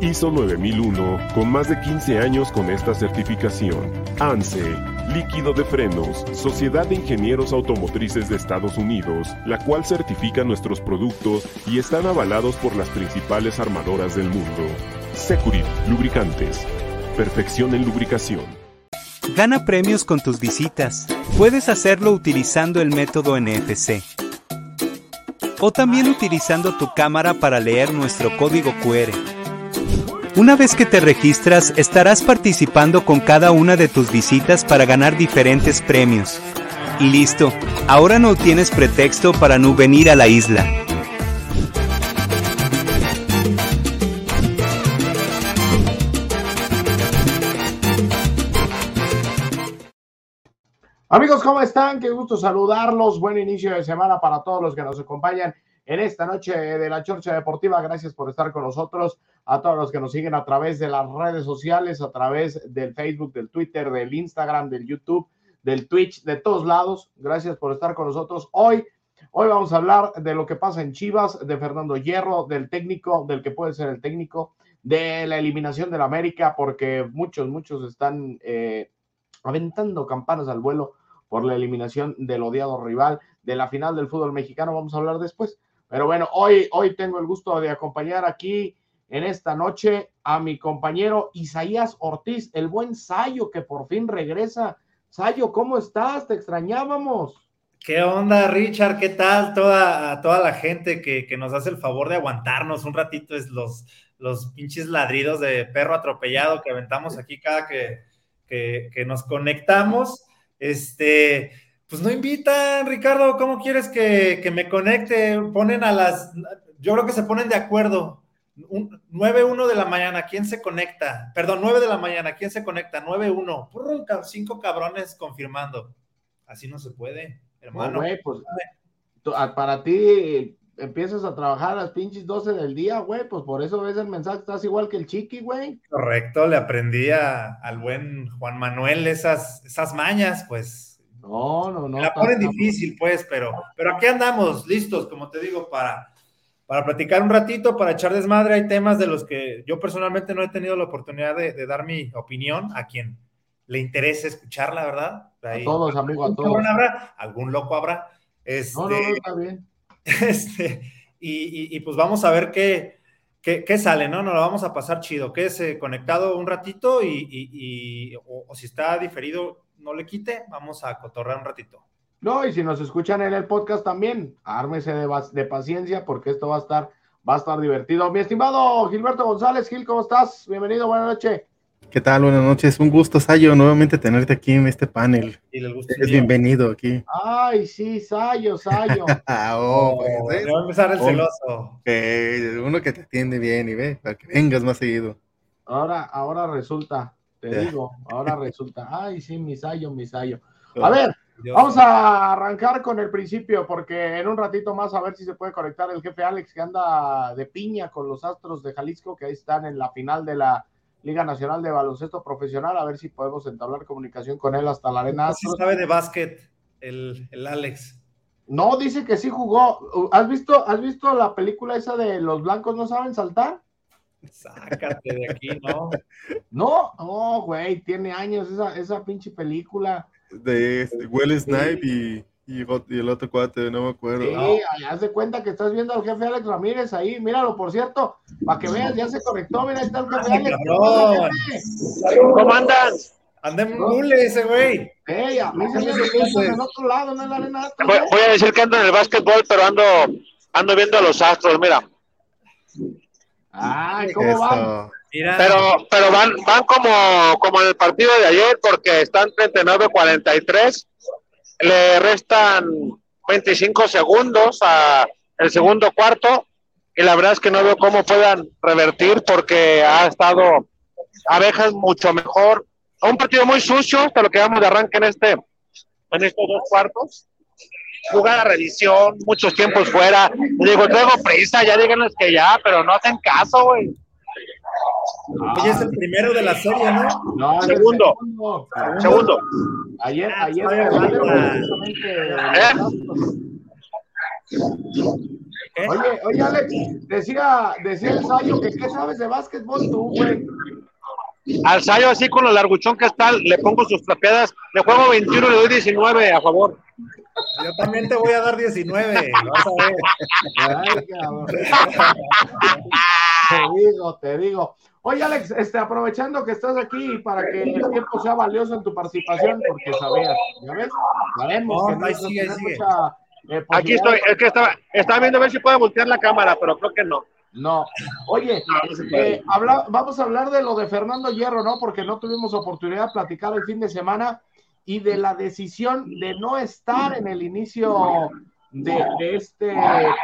ISO 9001, con más de 15 años con esta certificación. ANSE, líquido de frenos, Sociedad de Ingenieros Automotrices de Estados Unidos, la cual certifica nuestros productos y están avalados por las principales armadoras del mundo. Securit, lubricantes. Perfección en lubricación. Gana premios con tus visitas. Puedes hacerlo utilizando el método NFC. O también utilizando tu cámara para leer nuestro código QR. Una vez que te registras, estarás participando con cada una de tus visitas para ganar diferentes premios. Y listo, ahora no tienes pretexto para no venir a la isla. Amigos, ¿cómo están? Qué gusto saludarlos. Buen inicio de semana para todos los que nos acompañan en esta noche de la Chorcha Deportiva. Gracias por estar con nosotros. A todos los que nos siguen a través de las redes sociales, a través del Facebook, del Twitter, del Instagram, del YouTube, del Twitch, de todos lados. Gracias por estar con nosotros hoy. Hoy vamos a hablar de lo que pasa en Chivas, de Fernando Hierro, del técnico, del que puede ser el técnico, de la eliminación del América, porque muchos, muchos están eh, aventando campanas al vuelo por la eliminación del odiado rival de la final del fútbol mexicano. Vamos a hablar después. Pero bueno, hoy, hoy tengo el gusto de acompañar aquí en esta noche a mi compañero Isaías Ortiz, el buen Sayo, que por fin regresa. Sayo, ¿cómo estás? Te extrañábamos. ¿Qué onda, Richard? ¿Qué tal? Toda, toda la gente que, que, nos hace el favor de aguantarnos un ratito es los, los pinches ladridos de perro atropellado que aventamos aquí cada que, que, que nos conectamos. Este, pues no invitan, Ricardo, ¿cómo quieres que, que, me conecte? Ponen a las, yo creo que se ponen de acuerdo. 9-1 de la mañana, ¿quién se conecta? Perdón, 9 de la mañana, ¿quién se conecta? 9-1. Cinco cabrones confirmando. Así no se puede, hermano. No, güey, pues, para ti empiezas a trabajar a las pinches 12 del día, güey, pues por eso ves el mensaje, estás igual que el chiqui, güey. Correcto, le aprendí a, al buen Juan Manuel esas, esas mañas, pues. No, no, no. La ponen difícil, pues, pero, pero aquí andamos, listos, como te digo, para, para platicar un ratito, para echar desmadre. Hay temas de los que yo personalmente no he tenido la oportunidad de, de dar mi opinión a quien le interese escucharla, ¿verdad? Ahí, a todos, amigo, a todos. Habrá, algún loco habrá. Este, no, no, no, está bien. Este, y, y, y, pues vamos a ver qué, qué, qué, sale, ¿no? Nos lo vamos a pasar chido. Quédese conectado un ratito y, y o, o, si está diferido, no le quite, vamos a cotorrear un ratito. No, y si nos escuchan en el podcast también, ármese de, de paciencia porque esto va a estar, va a estar divertido. Mi estimado Gilberto González, Gil, ¿cómo estás? Bienvenido, buenas noches. ¿Qué tal? Buenas noches. Un gusto, Sayo, nuevamente tenerte aquí en este panel. Es bienvenido aquí. Ay, sí, Sayo, Sayo. oh, pues, va a empezar el celoso. Eh, uno que te atiende bien y ve, para que vengas más seguido. Ahora, ahora resulta, te yeah. digo, ahora resulta. Ay, sí, mi Sayo, mi Sayo. A ver, Dios vamos a arrancar con el principio, porque en un ratito más a ver si se puede conectar el jefe Alex, que anda de piña con los Astros de Jalisco, que ahí están en la final de la Liga Nacional de Baloncesto Profesional, a ver si podemos entablar comunicación con él hasta la arena. Sí sabe de básquet el, el, Alex. No, dice que sí jugó. ¿Has visto, ¿Has visto la película esa de Los Blancos no saben saltar? Sácate de aquí, ¿no? No, no, güey, tiene años esa, esa pinche película. De este, Will Snipe y... Y, y, el otro cuate, no me acuerdo. Sí, no. haz de cuenta que estás viendo al jefe Alex Ramírez ahí, míralo, por cierto, para que veas, ya se conectó, mira, ahí está el jefe Ay, Alex. ¿Cómo andan? Anda en mule ese güey. Hey, a mí se me hace en otro lado, no en la arena. Voy, voy, a decir que ando en el básquetbol, pero ando, ando viendo a los astros, mira. Ay, ¿cómo Eso. van? Mira. Pero, pero van, van como, como en el partido de ayer, porque están 39-43 le restan 25 segundos a el segundo cuarto y la verdad es que no veo cómo puedan revertir porque ha estado abejas mucho mejor un partido muy sucio, hasta lo que vamos de arranque en este, en estos dos cuartos. Jugada revisión, muchos tiempos fuera. digo, traigo prisa, ya díganos que ya, pero no hacen caso, güey. Oye, es el primero de la serie, ¿no? no segundo. Segundo. Ayer, ah, ayer, Oye, oye, Alex, decía, decía el Sayo que qué sabes de básquetbol tú, güey. Al Sayo, así con lo larguchón que está, le pongo sus trapeadas, le juego 21 le doy 19 a favor. Yo también te voy a dar 19, vas a ver. Ay, te digo, te digo. Oye, Alex, este, aprovechando que estás aquí para que el tiempo sea valioso en tu participación, porque sabías, ¿ya ves? Sabemos que no, sigue, mucha eh, Aquí estoy, es que estaba, estaba viendo a ver si puedo voltear la cámara, pero creo que no. No. Oye, eh, vamos a hablar de lo de Fernando Hierro, ¿no? Porque no tuvimos oportunidad de platicar el fin de semana y de la decisión de no estar en el inicio de, este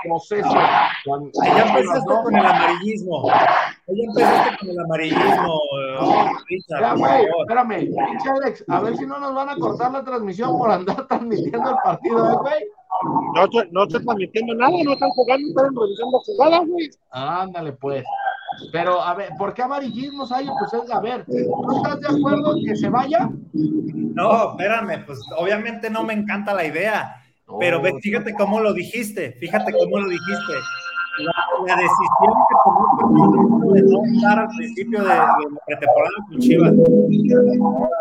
proceso. ya empezaste con el amarillismo. Ya empezaste con el amarillismo. ya, güey, espérame. Alex, a ver si no nos van a cortar la transmisión por andar transmitiendo el partido, ¿eh, güey. No, no estoy transmitiendo nada, no están jugando, están revisando jugadas, güey. Ándale, pues. Pero, a ver, ¿por qué amarillismo hay? Pues es, a ver, ¿no estás de acuerdo en que se vaya? No, espérame, pues obviamente no me encanta la idea, pero ve, fíjate cómo lo dijiste, fíjate cómo lo dijiste. La, decisión que tomó de no estar al principio de, de la pretemporada con Chivas.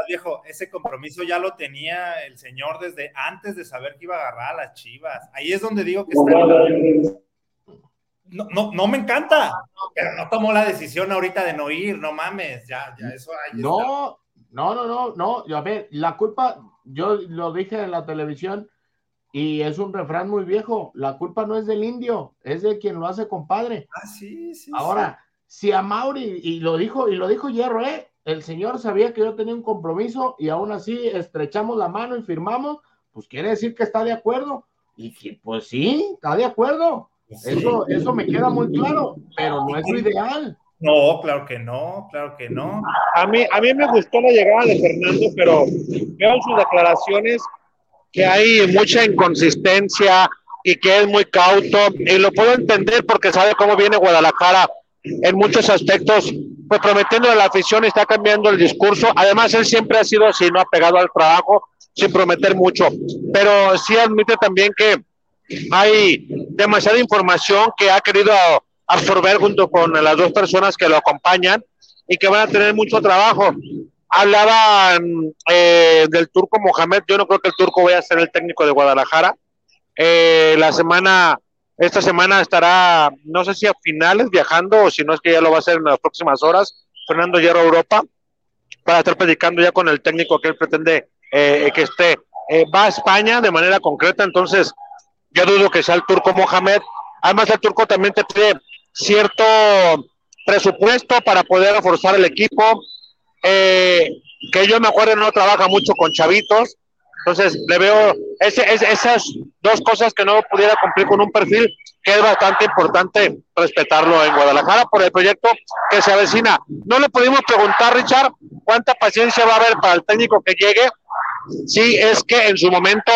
viejo, ese compromiso ya lo tenía el señor desde antes de saber que iba a agarrar a las Chivas. Ahí es donde digo que está no, no, no me encanta, pero no tomó la decisión ahorita de no ir, no mames, ya, ya eso No, no, no, no, no, a ver, la culpa, yo lo dije en la televisión y es un refrán muy viejo, la culpa no es del indio, es de quien lo hace compadre. Ah, sí, sí. Ahora, si a Mauri, y lo dijo, y lo dijo Hierro, ¿eh? El señor sabía que yo tenía un compromiso y aún así estrechamos la mano y firmamos, pues quiere decir que está de acuerdo. Y que, pues sí, está de acuerdo. Eso, eso me queda muy claro, pero no es lo ideal. No, claro que no, claro que no. A mí, a mí me gustó la llegada de Fernando, pero veo en sus declaraciones que hay mucha inconsistencia y que es muy cauto, y lo puedo entender porque sabe cómo viene Guadalajara en muchos aspectos, pues prometiendo a la afición y está cambiando el discurso. Además, él siempre ha sido así, no ha pegado al trabajo sin prometer mucho, pero sí admite también que hay demasiada información que ha querido absorber junto con las dos personas que lo acompañan y que van a tener mucho trabajo. Hablaban eh, del turco Mohamed, yo no creo que el turco vaya a ser el técnico de Guadalajara. Eh, la semana, esta semana estará, no sé si a finales viajando o si no es que ya lo va a hacer en las próximas horas, Fernando Hierro Europa, para estar predicando ya con el técnico que él pretende eh, que esté. va a España de manera concreta, entonces yo dudo que sea el turco Mohamed. Además, el turco también te pide cierto presupuesto para poder reforzar el equipo. Eh, que yo me acuerdo no trabaja mucho con chavitos. Entonces, le veo ese, esas dos cosas que no pudiera cumplir con un perfil que es bastante importante respetarlo en Guadalajara por el proyecto que se avecina. No le pudimos preguntar, Richard, cuánta paciencia va a haber para el técnico que llegue. Sí, es que en su momento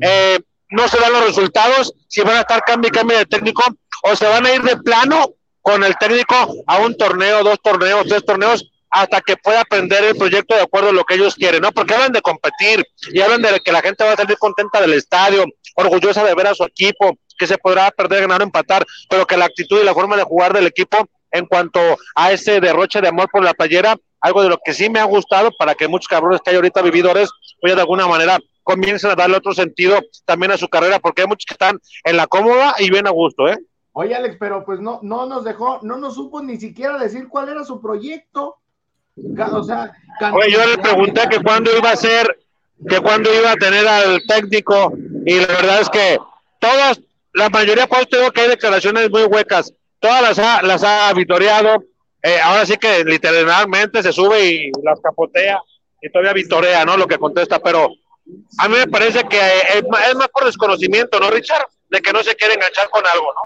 eh, no se dan los resultados, si van a estar cambio y cambio de técnico, o se van a ir de plano con el técnico a un torneo, dos torneos, tres torneos, hasta que pueda aprender el proyecto de acuerdo a lo que ellos quieren, ¿no? Porque hablan de competir y hablan de que la gente va a salir contenta del estadio, orgullosa de ver a su equipo, que se podrá perder, ganar o empatar, pero que la actitud y la forma de jugar del equipo en cuanto a ese derroche de amor por la playera, algo de lo que sí me ha gustado para que muchos cabrones que hay ahorita vividores, pues de alguna manera comiencen a darle otro sentido también a su carrera, porque hay muchos que están en la cómoda y bien a gusto, ¿eh? Oye, Alex, pero pues no, no nos dejó, no nos supo ni siquiera decir cuál era su proyecto. O sea, Oye, yo le pregunté que cuándo iba a ser, que cuándo iba a tener al técnico, y la verdad es que todas, la mayoría, pues tengo que hay declaraciones muy huecas, todas las ha, las ha vitoreado, eh, ahora sí que literalmente se sube y las capotea, y todavía vitorea, ¿no? Lo que contesta, pero a mí me parece que es más por desconocimiento, ¿no, Richard? De que no se quiere enganchar con algo, ¿no?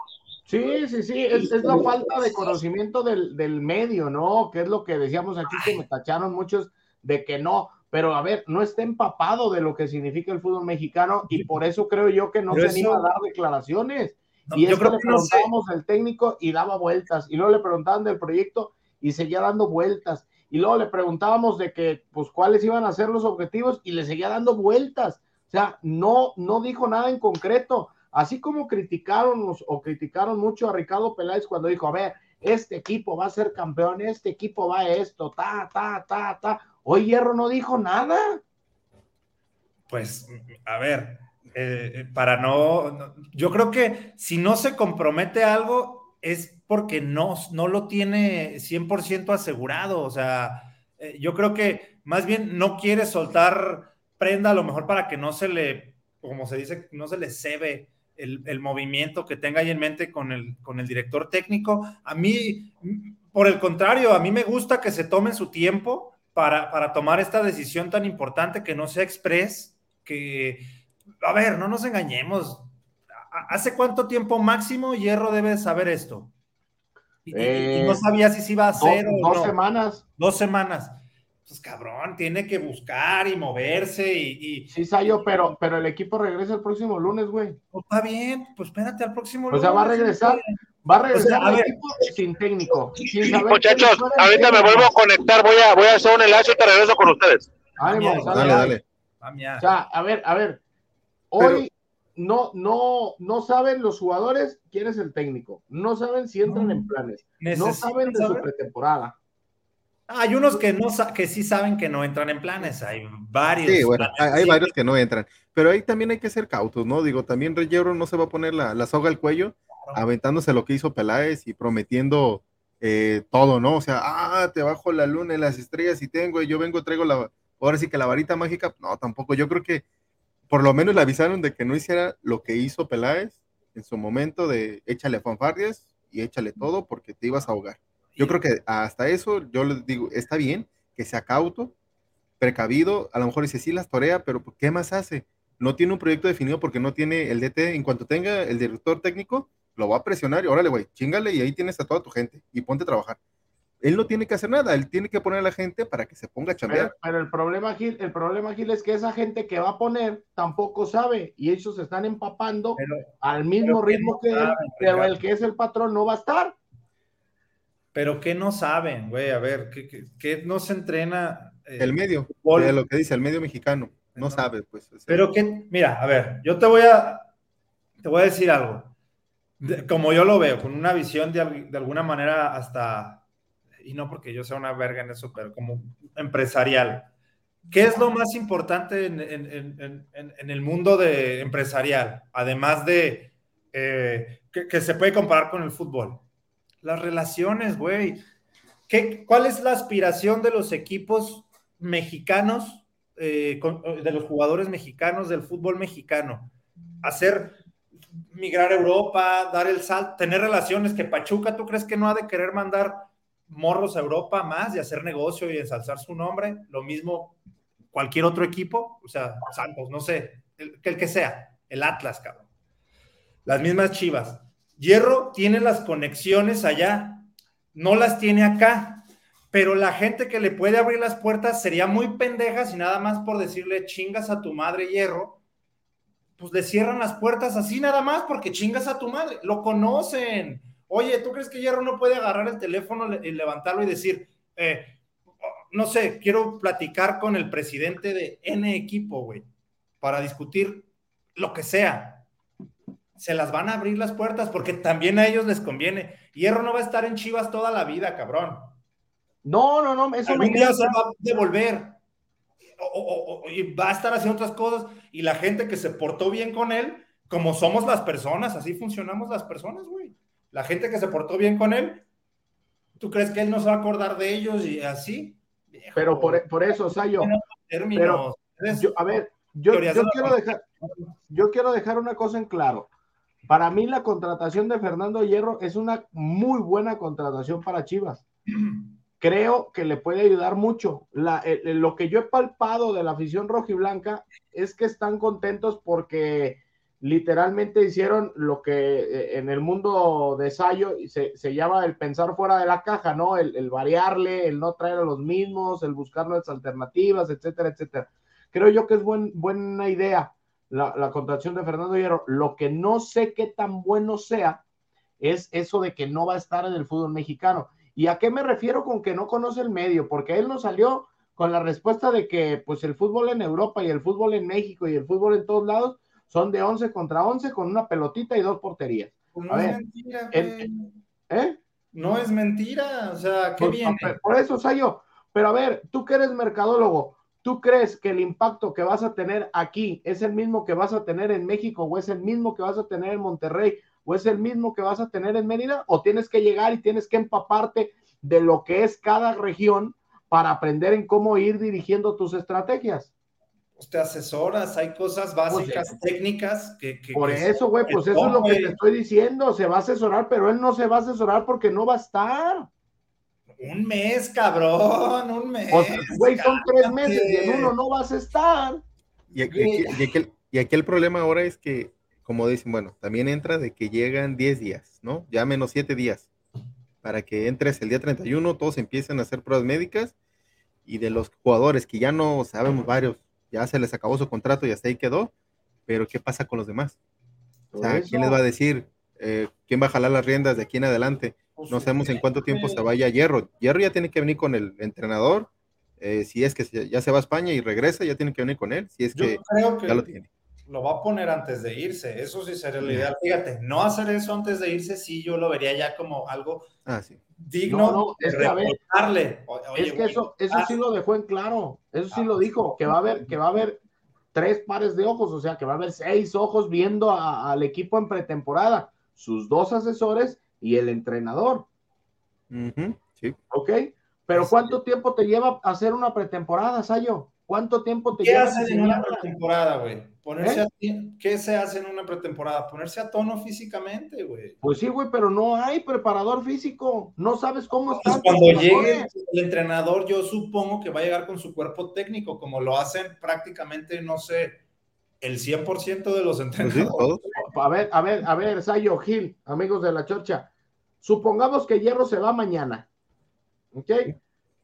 Sí, sí, sí, es, la falta de conocimiento del, medio, ¿no? Que es lo que decíamos aquí, que me tacharon muchos de que no, pero a ver, no está empapado de lo que significa el fútbol mexicano y por eso creo yo que no se anima a dar declaraciones. y es que le preguntábamos al técnico y daba vueltas, y luego le preguntaban del proyecto y seguía dando vueltas, y luego le preguntábamos de que, pues, cuáles iban a ser los objetivos y le seguía dando vueltas. O sea, no, no dijo nada en concreto. Así como criticaron o criticaron mucho a Ricardo Peláez cuando dijo, a ver, este equipo va a ser campeón, este equipo va a esto, ta, ta, ta, ta. Hoy Hierro no dijo nada. Pues, a ver, eh, eh, para no, yo creo que si no se compromete algo es porque no, no lo tiene 100% asegurado, o sea, eh, yo creo que más bien no quiere soltar prenda a lo mejor para que no se le, como se dice, no se le cebe el, movimiento que tenga ahí en mente con el, con el director técnico. A mí, por el contrario, a mí me gusta que se tome su tiempo para, para tomar esta decisión tan importante que no sea express, que, a ver, no nos engañemos. ¿Hace cuánto tiempo máximo Hierro debe saber esto? Y, no eh, sabía si se iba a hacer dos, dos semanas. Dos semanas pues cabrón, tiene que buscar y moverse y. Sí, Sayo, pero, pero el equipo regresa el próximo lunes, güey. Pues está bien, pues espérate al próximo lunes. O sea, va a regresar, va a regresar el equipo sin técnico. Muchachos, ahorita me vuelvo a conectar, voy a, voy a hacer un enlace y te regreso con ustedes. Ánimo, dale, dale. O sea, a ver, a ver. Hoy no, no, no saben los jugadores quién es el técnico. No saben si entran en planes. No saben de su pretemporada. Hay unos que no que sí saben que no entran en planes, hay varios. Sí, bueno, hay, varios que no entran, pero ahí también hay que ser cautos, ¿no? Digo, también Reyero no se va a poner la, soga al cuello, aventándose lo que hizo Peláez y prometiendo eh, todo, ¿no? O sea, ah, te bajo la luna y las estrellas y tengo, y yo vengo, traigo la, ahora sí que la varita mágica, no, tampoco, yo creo que por lo menos le avisaron de que no hiciera lo que hizo Peláez en su momento de échale fanfardias y échale todo porque te ibas a ahogar. Yo creo que hasta eso, yo les digo, está bien que sea cauto, precavido, a lo mejor dice sí las torea, pero ¿qué más hace? No tiene un proyecto definido porque no tiene el DT. En cuanto tenga el director técnico, lo va a presionar y órale, güey, chingale y ahí tienes a toda tu gente y ponte a trabajar. Él no tiene que hacer nada, él tiene que poner a la gente para que se ponga a chambear. Pero, el problema, Gil, el problema, Gil, es que esa gente que va a poner tampoco sabe y ellos se están empapando al mismo ritmo que él, pero el que es el patrón no va a estar. Pero ¿qué no saben, güey? A ver, ¿qué, no se entrena? Eh, el medio, de lo que dice el medio mexicano, no, sabe, pues. Pero que, mira, a ver, yo te voy a, te voy a decir algo. como yo lo veo, con una visión de, de, alguna manera hasta, y no porque yo sea una verga en eso, pero como empresarial. ¿Qué es lo más importante en, en, en, el mundo de empresarial? Además de eh, que, que se puede comparar con el fútbol las relaciones, güey. ¿Cuál es la aspiración de los equipos mexicanos, eh, de los jugadores mexicanos del fútbol mexicano? Hacer migrar a Europa, dar el salto, tener relaciones que Pachuca, ¿tú crees que no ha de querer mandar morros a Europa más y hacer negocio y ensalzar su nombre? Lo mismo cualquier otro equipo, o sea, Santos, no sé, el, el que sea, el Atlas, cabrón. Las mismas Chivas. Hierro tiene las conexiones allá, no las tiene acá, pero la gente que le puede abrir las puertas sería muy pendeja si nada más por decirle chingas a tu madre Hierro, pues le cierran las puertas así nada más porque chingas a tu madre, lo conocen. Oye, ¿tú crees que Hierro no puede agarrar el teléfono y levantarlo y decir, eh, no sé, quiero platicar con el presidente de N equipo, güey, para discutir lo que sea? se las van a abrir las puertas porque también a ellos les conviene. Hierro no va a estar en Chivas toda la vida, cabrón. No, no, no, eso me día se va a devolver. O, y va a estar haciendo otras cosas y la gente que se portó bien con él, como somos las personas, así funcionamos las personas, güey. La gente que se portó bien con él, ¿tú crees que él no se va a acordar de ellos y así? pero por, por, eso, Sayo. Pero, a ver, yo, yo quiero dejar, yo quiero dejar una cosa en claro. Para mí la contratación de Fernando Hierro es una muy buena contratación para Chivas. Creo que le puede ayudar mucho. lo que yo he palpado de la afición roja y blanca es que están contentos porque literalmente hicieron lo que eh, en el mundo de Sayo se, se llama el pensar fuera de la caja, ¿no? El, variarle, el no traer a los mismos, el buscar nuevas alternativas, etcétera, etcétera. Creo yo que es buen, buena idea la, la contratación de Fernando Hierro. Lo que no sé qué tan bueno sea es eso de que no va a estar en el fútbol mexicano. ¿Y a qué me refiero con que no conoce el medio? Porque él no salió con la respuesta de que pues el fútbol en Europa y el fútbol en México y el fútbol en todos lados son de 11 contra 11 con una pelotita y dos porterías. Pues no es mentira, ¿eh? No es mentira, o sea, ¿qué pues, viene? Por eso, Sayo, pero a ver, tú que eres mercadólogo, ¿tú crees que el impacto que vas a tener aquí es el mismo que vas a tener en México o es el mismo que vas a tener en Monterrey o es el mismo que vas a tener en Mérida o tienes que llegar y tienes que empaparte de lo que es cada región para aprender en cómo ir dirigiendo tus estrategias? Pues, te asesoras, hay cosas pues, básicas, técnicas que... por eso, güey, pues eso es lo que te estoy diciendo, se va a asesorar, pero él no se va a asesorar porque no va a estar. Un mes, cabrón, un mes. güey, son tres meses y en uno no vas a estar. Y aquí, y, aquí, el problema ahora es que, como dicen, bueno, también entra de que llegan 10 días, ¿no? Ya menos 7 días. Para que entres el día 31, todos empiecen a hacer pruebas médicas y de los jugadores que ya no sabemos varios, ya se les acabó su contrato y hasta ahí quedó, pero ¿qué pasa con los demás? O sea, ¿quién les va a decir? Eh, ¿Quién va a jalar las riendas de aquí en adelante? Pues no sabemos en cuánto tiempo se vaya Hierro. Hierro ya tiene que venir con el entrenador. Eh, si es que ya se va a España y regresa, ya tiene que venir con él. Si es que, ya lo tiene. Lo va a poner antes de irse. Eso sí sería lo ideal. Fíjate, no hacer eso antes de irse, sí, yo lo vería ya como algo ah, sí. digno de es que eso, eso sí lo dejó en claro. Eso sí lo dijo, que va a haber, que va a haber tres pares de ojos, o sea, que va a haber seis ojos viendo al equipo en pretemporada, sus dos asesores y el entrenador. sí. ¿Ok? Pero ¿cuánto tiempo te lleva hacer una pretemporada, Sayo? ¿Cuánto tiempo te lleva? ¿Qué haces en una pretemporada, güey? Ponerse ¿Eh? ¿Qué se hace en una pretemporada? Ponerse a tono físicamente, güey. Pues sí, güey, pero no hay preparador físico. No sabes cómo pues está. cuando llegue el entrenador, yo supongo que va a llegar con su cuerpo técnico, como lo hacen prácticamente, no sé, el 100% de los pues entrenadores. a ver, a ver, a ver, Sayo Gil, amigos de la chorcha. Supongamos que Hierro se va mañana. ¿Ok?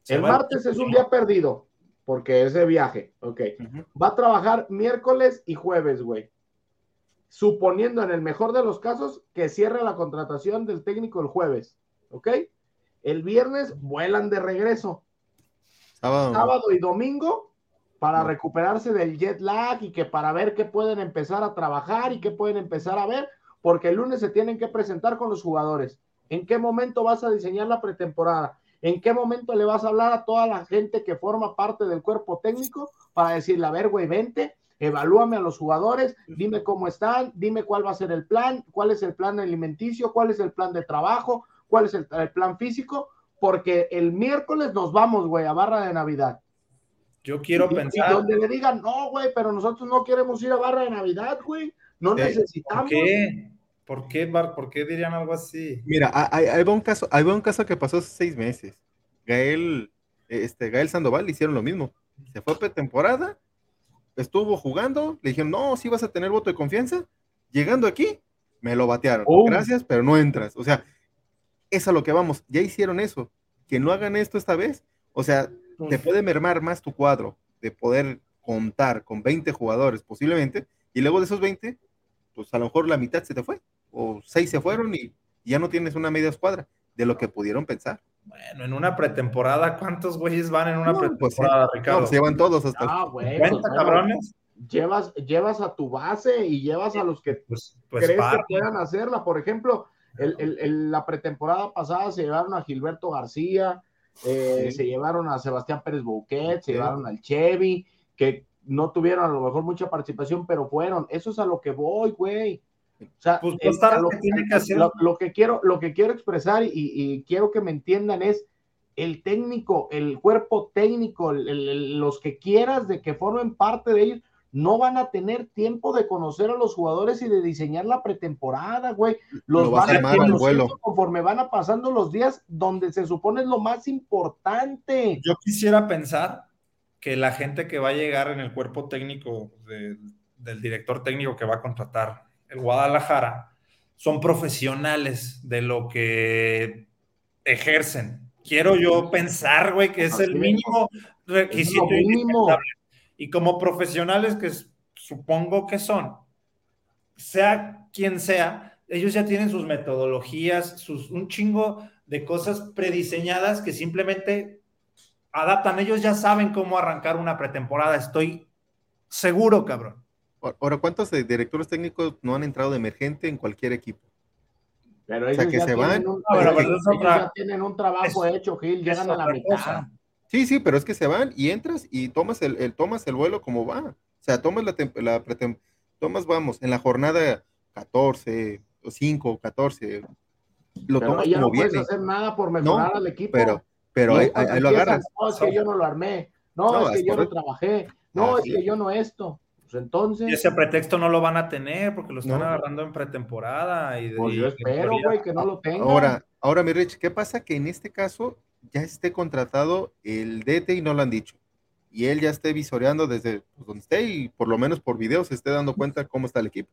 el martes es un día perdido porque es de viaje, ok. Va a trabajar miércoles y jueves, güey. Suponiendo en el mejor de los casos que cierre la contratación del técnico el jueves, ok. El viernes vuelan de regreso. Sábado, y domingo para recuperarse del jet lag y que para ver qué pueden empezar a trabajar y qué pueden empezar a ver, porque el lunes se tienen que presentar con los jugadores. ¿En qué momento vas a diseñar la pretemporada? ¿En qué momento le vas a hablar a toda la gente que forma parte del cuerpo técnico para decirle, a ver, güey, vente, evalúame a los jugadores, dime cómo están, dime cuál va a ser el plan, cuál es el plan alimenticio, cuál es el plan de trabajo, cuál es el, plan físico, porque el miércoles nos vamos, güey, a barra de Navidad. Yo quiero pensar. Y donde le digan, no, güey, pero nosotros no queremos ir a barra de Navidad, güey. No necesitamos. ¿Qué? ¿Por qué, ¿Por qué dirían algo así? Mira, hay, un caso, hay un caso que pasó hace seis meses. Gael, este, Gael Sandoval hicieron lo mismo. Se fue pretemporada, estuvo jugando, le dijeron, no, si vas a tener voto de confianza. Llegando aquí, me lo batearon. Oh. Gracias, pero no entras. O sea, es a lo que vamos. Ya hicieron eso. Que no hagan esto esta vez. O sea, te puede mermar más tu cuadro de poder contar con 20 jugadores posiblemente. Y luego de esos 20, pues a lo mejor la mitad se te fue o seis se fueron y ya no tienes una media escuadra de lo que pudieron pensar. Bueno, en una pretemporada, ¿cuántos güeyes van en una pues pretemporada, Ricardo? se llevan todos hasta. Ah, güey. Pues, cabrones? Llevas, llevas a tu base y llevas a los que pues, pues crees que puedan hacerla. Por ejemplo, el, la pretemporada pasada se llevaron a Gilberto García, eh, se llevaron a Sebastián Pérez Bouquet, se llevaron al Chevy, que no tuvieron a lo mejor mucha participación, pero fueron. Eso es a lo que voy, güey. O sea, pues, lo, que quiero, lo que quiero expresar y, quiero que me entiendan es el técnico, el cuerpo técnico, los que quieras de que formen parte de ellos, no van a tener tiempo de conocer a los jugadores y de diseñar la pretemporada, güey. Los van a conforme van a pasando los días donde se supone es lo más importante. Yo quisiera pensar que la gente que va a llegar en el cuerpo técnico del director técnico que va a contratar el Guadalajara, son profesionales de lo que ejercen. Quiero yo pensar, güey, que es el mínimo requisito. Mínimo. Y como profesionales que supongo que son, sea quien sea, ellos ya tienen sus metodologías, sus, un chingo de cosas prediseñadas que simplemente adaptan. Ellos ya saben cómo arrancar una pretemporada. Estoy seguro, cabrón. Ahora, ¿cuántos directores técnicos no han entrado de emergente en cualquier equipo? Pero ellos, que ya, se tienen van, un, ya tienen un trabajo hecho, Gil, llegan a la mitad. Sí, sí, pero es que se van y entras y tomas el, tomas el vuelo como va. O sea, tomas la, la tomas, vamos, en la jornada 14, o 5, 14, lo pero tomas ya como no puedes hacer nada por mejorar al equipo. Pero, pero ahí, lo agarras. No, es que yo no lo armé. No, es que yo no trabajé. No, es que yo no esto. Pues entonces. Y ese pretexto no lo van a tener porque lo están agarrando en pretemporada. Y, pues yo espero, güey, que no lo tengan. Ahora, ahora, mi Rich, ¿qué pasa? Que en este caso ya esté contratado el DT y no lo han dicho. Y él ya esté visoreando desde pues, donde esté y por lo menos por video se esté dando cuenta cómo está el equipo.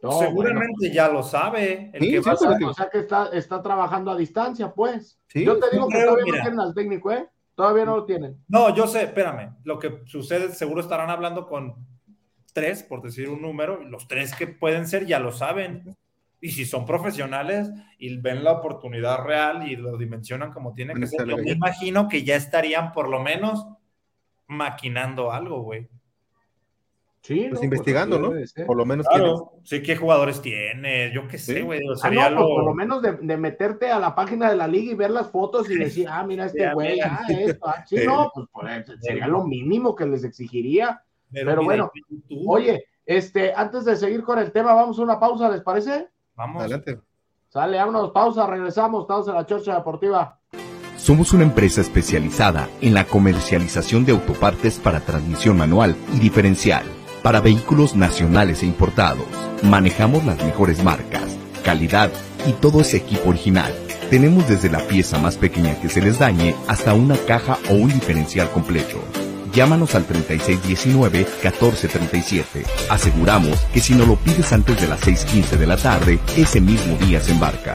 Seguramente ya lo sabe. El que o sea que está, está trabajando a distancia, pues. Yo te digo que todavía no tienen al técnico, ¿eh? Todavía no lo tienen. No, yo sé, espérame. Lo que sucede, seguro estarán hablando con tres, por decir un número, los tres que pueden ser ya lo saben. Y si son profesionales y ven la oportunidad real y lo dimensionan como tiene que ser, yo me imagino que ya estarían por lo menos maquinando algo, güey. Sí, pues investigando, ¿no? Por lo menos. Claro, sí, qué jugadores tiene, yo qué sé, güey. Ah, pues, por lo menos de, meterte a la página de la liga y ver las fotos y decir, ah, mira este güey, ah, esto, ah, sí, no, pues sería lo mínimo que les exigiría pero, bueno, oye, este, antes de seguir con el tema, vamos a una pausa, ¿les parece? Vamos. Adelante. Sale, vámonos, pausa, regresamos, estamos en la Chorcha Deportiva. Somos una empresa especializada en la comercialización de autopartes para transmisión manual y diferencial, para vehículos nacionales e importados. Manejamos las mejores marcas, calidad y todo ese equipo original. Tenemos desde la pieza más pequeña que se les dañe hasta una caja o un diferencial completo Llámanos al 3619-1437. Aseguramos que si no lo pides antes de las 6.15 de la tarde, ese mismo día se embarca.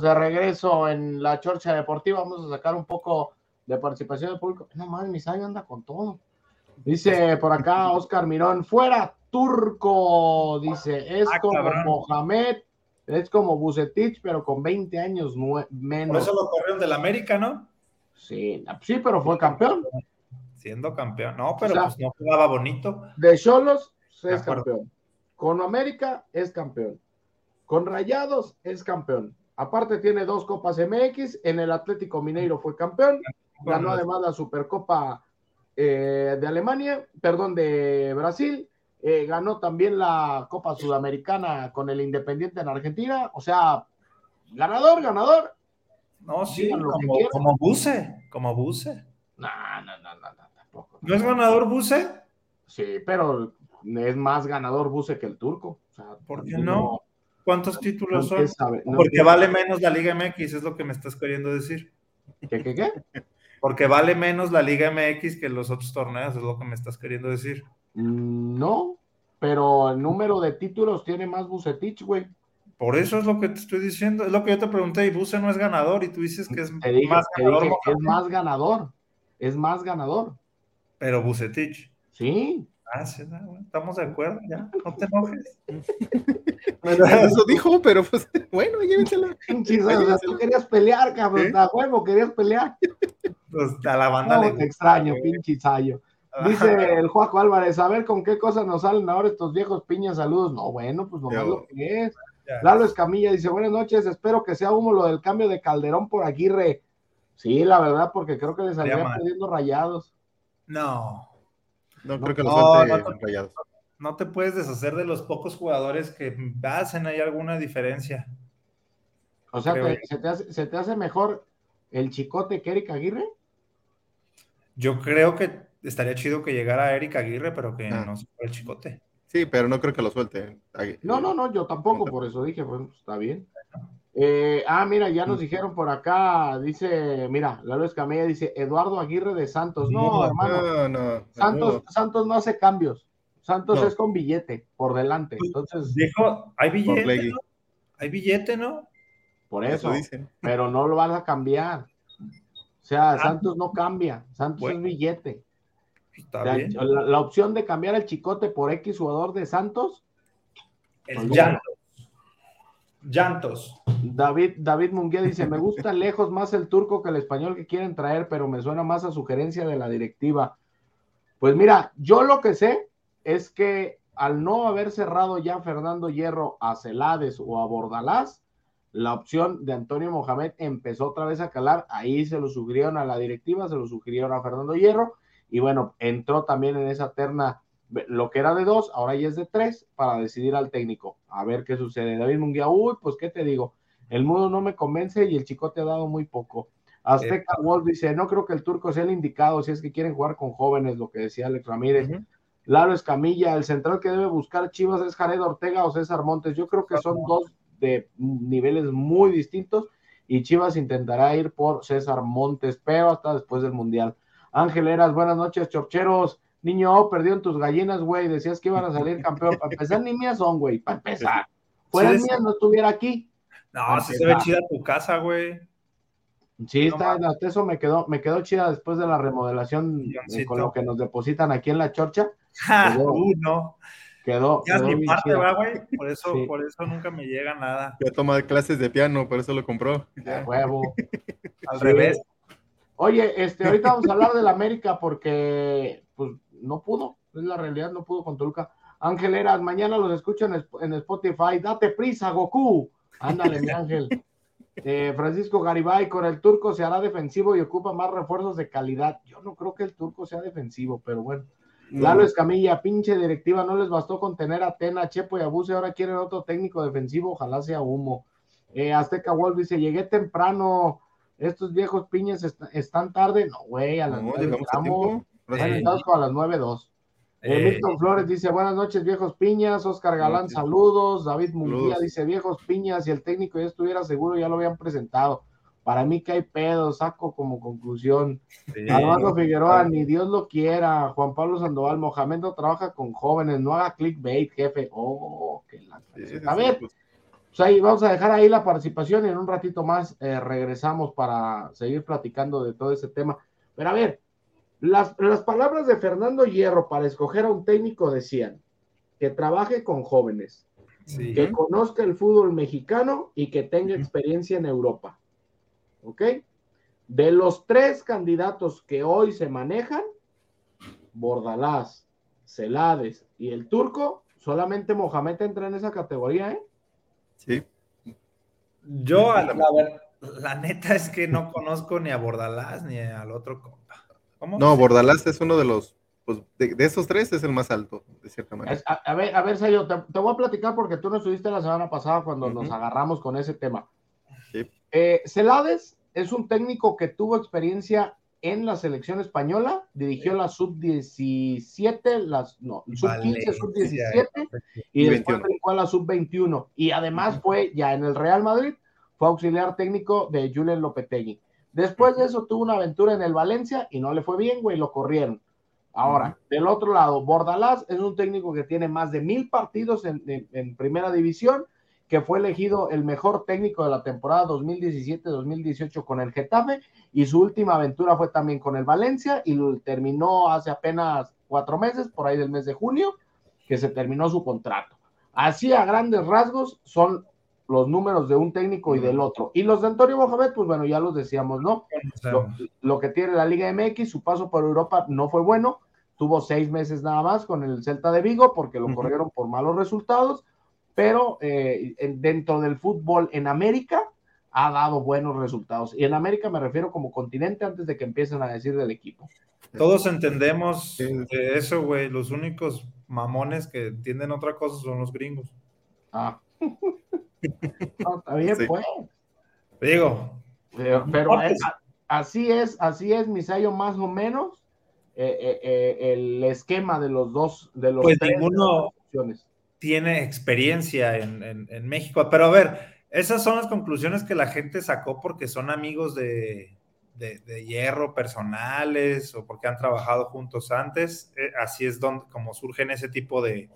Estamos de regreso en la Chorcha Deportiva. Vamos a sacar un poco de participación del público. No mames, Misayo anda con todo. Dice por acá Oscar Mirón, fuera turco. Dice, es ah, como Mohamed, es como Bucetich, pero con 20 años menos. Por eso lo corrieron del América, ¿no? Sí, sí, pero fue campeón. Siendo campeón. No, pero pues no jugaba bonito. De Cholos es campeón. Con América es campeón. Con Rayados es campeón. Aparte tiene dos Copas MX, en el Atlético Mineiro fue campeón, ganó además la Supercopa eh, de Alemania, perdón, de Brasil, eh, ganó también la Copa Sudamericana con el Independiente en Argentina, o sea, ganador, ganador. No, sí, como, como Buse, como Buse. No, no, no, no, no, tampoco. ¿No es ganador Buse? Sí, pero es más ganador Buse que el turco. O sea, ¿Por qué no? ¿Cuántos títulos son? Porque vale menos la Liga MX, es lo que me estás queriendo decir. ¿Qué, qué, qué? Porque vale menos la Liga MX que los otros torneos, es lo que me estás queriendo decir. Mm, no, pero el número de títulos tiene más Bucetich, güey. Por eso es lo que te estoy diciendo, es lo que yo te pregunté, y Buse no es ganador, y tú dices que es dije, más ganador. dije es más ganador. Es más ganador. Pero Bucetich. Sí. Ah, sí, no, estamos de acuerdo, ya, no te enojes. Eso dijo, pero pues bueno, llévensela. Pinches, o sea, tú querías pelear, cabrón. ¿Eh? A huevo, querías pelear. Pues, a la banda No, le gusta, extraño, güey. pinche Sayo. Dice el Juaco Álvarez, a ver con qué cosas nos salen ahora estos viejos piñas, saludos. No, bueno, pues nomás Yo- lo que es. Ya. Lalo Escamilla dice, buenas noches, espero que sea humo lo del cambio de Calderón por Aguirre. Sí, la verdad, porque creo que le salían mal. pidiendo rayados. No, No creo que lo No, suelte no, no. rayados. no te puedes deshacer de los pocos jugadores que hacen ahí alguna diferencia. O sea, Creo ¿te- yo. ¿se, te hace, se te hace mejor el chicote que Eric Aguirre? Yo creo que estaría chido que llegara Eric Aguirre, pero que Ah. no se fuera el chicote. Sí, pero no creo que lo suelte. Ahí- No, no, no, yo tampoco, por eso dije, bueno, pues, está bien. Eh, ah, mira, ya nos dijeron por acá, dice, mira, Lalo Escamilla dice, Eduardo Aguirre de Santos. No, No, hermano, No, no. Santos, no. Santos no hace cambios. Santos No. es con billete por delante. Entonces, Dijo, hay billete. Hay billete, ¿no? por Eso eso, dicen. pero no lo vas a cambiar. O sea, Santos no cambia, Santos Bueno. es billete. Está O sea, bien. la, la opción de cambiar el chicote por X jugador de Santos, El llantos. Llantos. David, David Munguía dice, me gusta lejos más el turco que el español que quieren traer, pero me suena más a sugerencia de la directiva. Pues mira, yo lo que sé es que al no haber cerrado ya Fernando Hierro a Celades o a Bordalás, la opción de Antonio Mohamed empezó otra vez a calar, ahí se lo sugirieron a la directiva, se lo sugirieron a Fernando Hierro, y bueno, entró también en esa terna lo que era de dos, ahora ya es de tres, para decidir al técnico. A ver qué sucede. David Munguía, uy, pues qué te digo, el mudo no me convence y el chicote ha dado muy poco. Azteca Wolf dice, no creo que el turco sea el indicado si es que quieren jugar con jóvenes, lo que decía Alex Ramírez. Ujú. Lalo Escamilla, el central que debe buscar Chivas es Jared Ortega o César Montes. Yo creo que son dos de niveles muy distintos y Chivas intentará ir por César Montes, pero hasta después del Mundial. Ángel Eras, buenas noches, chorcheros. Niño, oh, perdieron tus gallinas, güey. Decías que iban a salir campeón. Para empezar, ni mías son, güey. Para empezar. Fueran Sí, mías, no estuviera aquí. No, se ve chida tu casa, güey. Sí, No está, hasta eso me quedó, me quedó chida después de la remodelación eh, con lo que nos depositan aquí en la chorcha. Ja, Quedó- uh, no. Quedó, Ya quedó mi parte, chida. ¿verdad, güey? Por eso, Sí. por eso nunca me llega nada. Ya toma clases de piano, por eso lo compró. A huevo. Al Sí. revés. Oye, este, ahorita vamos a hablar del América porque, pues, no pudo, es la realidad, no pudo con Toluca. Ángel Eras, mañana los escucho en, en Spotify. Date prisa, Goku. Ándale, mi Ángel. Eh, Francisco Garibay, con el turco se hará defensivo y ocupa más refuerzos de calidad. Yo no creo que el turco sea defensivo, pero bueno. Lalo Escamilla, pinche directiva, no les bastó con tener a Tena, Chepo y Abuse, ahora quieren otro técnico defensivo, ojalá sea humo. Eh, Azteca Wolf dice, llegué temprano, estos viejos piñas est- están tarde. No, güey, a las No, llegamos a Están Eh. las nueve dos. Eh, Eh, Milton Flores dice, buenas noches, viejos piñas. Oscar Galán, saludos. David Munguía Saludos. dice, viejos piñas, si el técnico ya estuviera seguro, ya lo habían presentado. Para mí que hay pedo, saco como conclusión. sí. Armando Figueroa, ni Dios lo quiera. Juan Pablo Sandoval, Mohamed no trabaja con jóvenes, no haga clickbait, jefe. Oh, que la Sí, A ver, pues, pues ahí vamos a dejar ahí la participación y en un ratito más eh, regresamos para seguir platicando de todo ese tema. Pero a ver, las, las palabras de Fernando Hierro para escoger a un técnico decían que trabaje con jóvenes, Sí. que conozca el fútbol mexicano y que tenga experiencia en Europa. ¿Ok? De los tres candidatos que hoy se manejan, Bordalás, Celades y el turco, solamente Mohamed entra en esa categoría, ¿eh? sí. Yo, la, neta es que no conozco ni a Bordalás ni al otro. ¿Cómo? No, Bordalás es uno de los, pues, de, de esos tres es el más alto, de cierta manera. Es- a, a ver, a ver, Sayo, te, te voy a platicar porque tú no estuviste la semana pasada cuando nos agarramos con ese tema. Sí. Eh, Celades es un técnico que tuvo experiencia en la selección española, dirigió la sub-17, las, no, sub-15, Valencia, sub-17 y Y después 21. brincó a la sub-21. Y además fue ya en el Real Madrid, fue auxiliar técnico de Julen Lopetegui. Después de eso tuvo una aventura en el Valencia y no le fue bien, güey, lo corrieron. Ahora, del otro lado, Bordalás es un técnico que tiene más de mil partidos en, en- en primera división que fue elegido el mejor técnico de la temporada 2017-2018 con el Getafe y su última aventura fue también con el Valencia y terminó hace apenas cuatro meses, por ahí del mes de junio, que se terminó su contrato. Así a grandes rasgos son los números de un técnico y del otro. Y los de Antonio Mohamed, pues bueno, ya los decíamos, ¿no? Lo, lo, que tiene la Liga MX, su paso por Europa no fue bueno, tuvo seis meses nada más con el Celta de Vigo porque lo corrieron por malos resultados, pero eh, dentro del fútbol en América ha dado buenos resultados. Y en América me refiero como continente antes de que empiecen a decir del equipo. Todos entendemos de eso, güey. Los únicos mamones que entienden otra cosa son los gringos. Ah. no, está bien, pues. Digo. Pero, pero así es, así es, Misayo, más o menos. Eh, eh, eh, el esquema de los dos, de los pues ninguno tiene experiencia en, en, en, México. Pero a ver, esas son las conclusiones que la gente sacó porque son amigos de, de, hierro personales o porque han trabajado juntos antes. Eh, así es donde, como surgen ese tipo de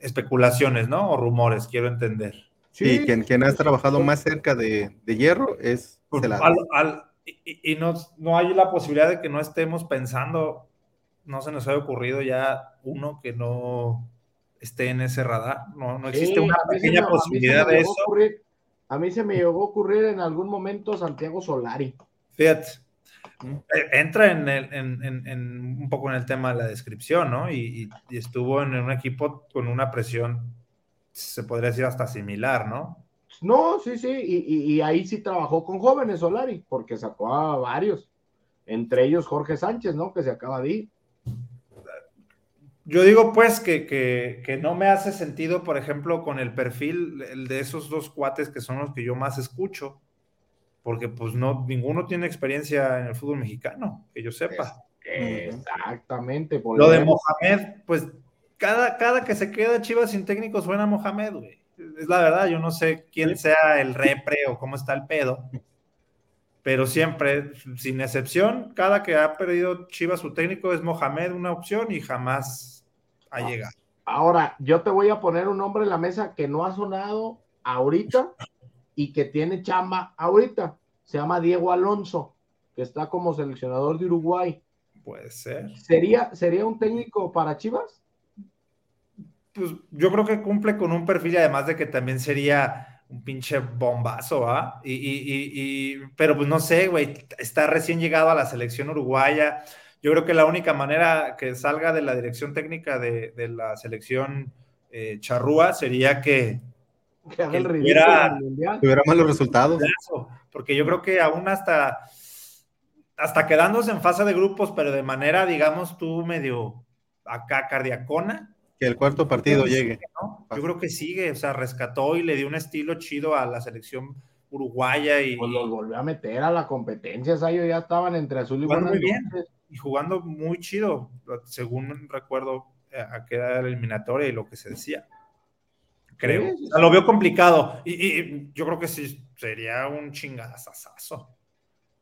especulaciones, ¿no? O rumores, quiero entender. Sí, quien, quien ha trabajado más cerca de, hierro es pues, al, y, y no, no, hay la posibilidad de que no estemos pensando, no se nos haya ocurrido ya uno que no esté en ese radar. No, no existe una pequeña posibilidad de eso. a mí se me llegó a ocurrir en algún momento Santiago Solari. Fíjate. Eh, entra en, el, en, en, un poco en el tema de la descripción, ¿no? Y, y, estuvo en un equipo con una presión, se podría decir hasta similar, ¿no? No, sí, sí, y, y ahí sí trabajó con jóvenes Solari, porque sacó a varios, entre ellos Jorge Sánchez, ¿no? Que se acaba de ir. Yo digo pues que, que, que, no me hace sentido, por ejemplo, con el perfil el de esos dos cuates que son los que yo más escucho, porque pues no, ninguno tiene experiencia en el fútbol mexicano, que yo sepa. Exactamente. Lo de Mohamed, pues cada, cada que se queda Chivas sin técnico suena a Mohamed, güey. Es la verdad, yo no sé quién sea el repre o cómo está el pedo, pero siempre, sin excepción, cada que ha perdido Chivas su técnico es Mohamed una opción y jamás ha ah, llegado. Ahora, yo te voy a poner un nombre en la mesa que no ha sonado ahorita, y que tiene chamba ahorita. Se llama Diego Alonso, que está como seleccionador de Uruguay. Puede ser. ¿Sería, ¿sería un técnico para Chivas? Pues yo creo que cumple con un perfil, además de que también sería un pinche bombazo, ¿ah? Y, y, y, pero pues no sé, güey, está recién llegado a la selección uruguaya. Yo creo que la única manera que salga de la dirección técnica de, de la selección eh, charrúa sería que, que tuviera, tuviera malos resultados. Porque yo creo que aún hasta, hasta quedándose en fase de grupos, pero de manera, digamos, tú medio acá cardiacona. Que el cuarto partido llegue. Yo creo que sigue, o sea, rescató y le dio un estilo chido a la selección uruguaya y. Pues los volvió a meter a la competencia, ellos ya estaban entre azul y jugando muy bien y jugando muy chido, según recuerdo eh, a qué era la eliminatoria y lo que se decía creo. lo veo complicado. Y, yo creo que sí, sería un chingadazazazo.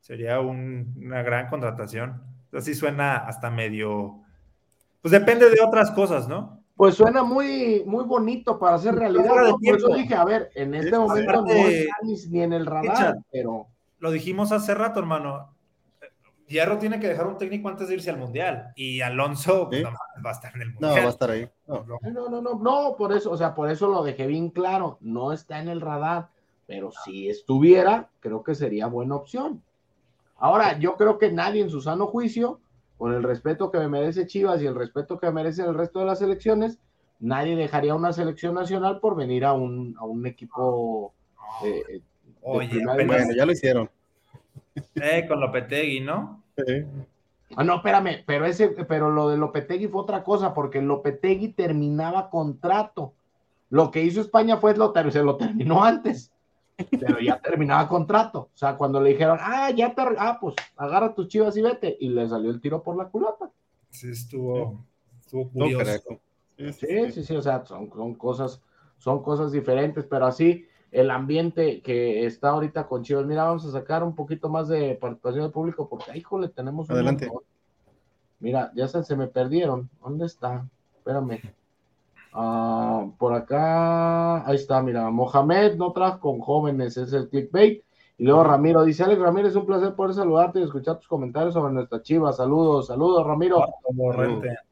Sería una gran contratación. Así suena hasta medio. Pues depende de otras cosas, ¿no? Pues suena muy, muy bonito para hacer realidad. Por eso dije, a ver, en este momento no está ni en el radar, pero. Lo dijimos hace rato, hermano. Hierro tiene que dejar un técnico antes de irse al Mundial. Y Alonso pues, va a estar en el Mundial. No, va a estar ahí. No. no, no, no, no, por eso, o sea, por eso lo dejé bien claro. No está en el radar, pero si estuviera, creo que sería buena opción. Ahora, yo creo que nadie en su sano juicio, con el respeto que me merece Chivas y el respeto que merece el resto de las selecciones, nadie dejaría una selección nacional por venir a un, a un equipo. Eh, Oye, bueno, ya lo hicieron. Eh, con Lopetegui, ¿no? Sí. Ah, no, espérame, pero ese, pero lo de Lopetegui fue otra cosa, porque Lopetegui terminaba contrato. Lo que hizo España fue lo, se lo terminó antes, pero ya terminaba contrato. O sea, cuando le dijeron, ah, ya te, ah, pues agarra tus chivas y vete, y le salió el tiro por la culata. Sí, estuvo, estuvo curioso. sí, sí, sí, o sea, son, son cosas, son cosas diferentes, pero así, el ambiente que está ahorita con Chivas. Mira, vamos a sacar un poquito más de participación del público porque, híjole, tenemos un Adelante. Mira, ya se, se, me perdieron. ¿Dónde está? Espérame. Ah, por acá, ahí está, mira, Mohamed no trajo con jóvenes, es el clickbait. Y luego Ramiro dice, Alex Ramírez, un placer poder saludarte y escuchar tus comentarios sobre nuestra chiva. Saludos, saludos, Ramiro.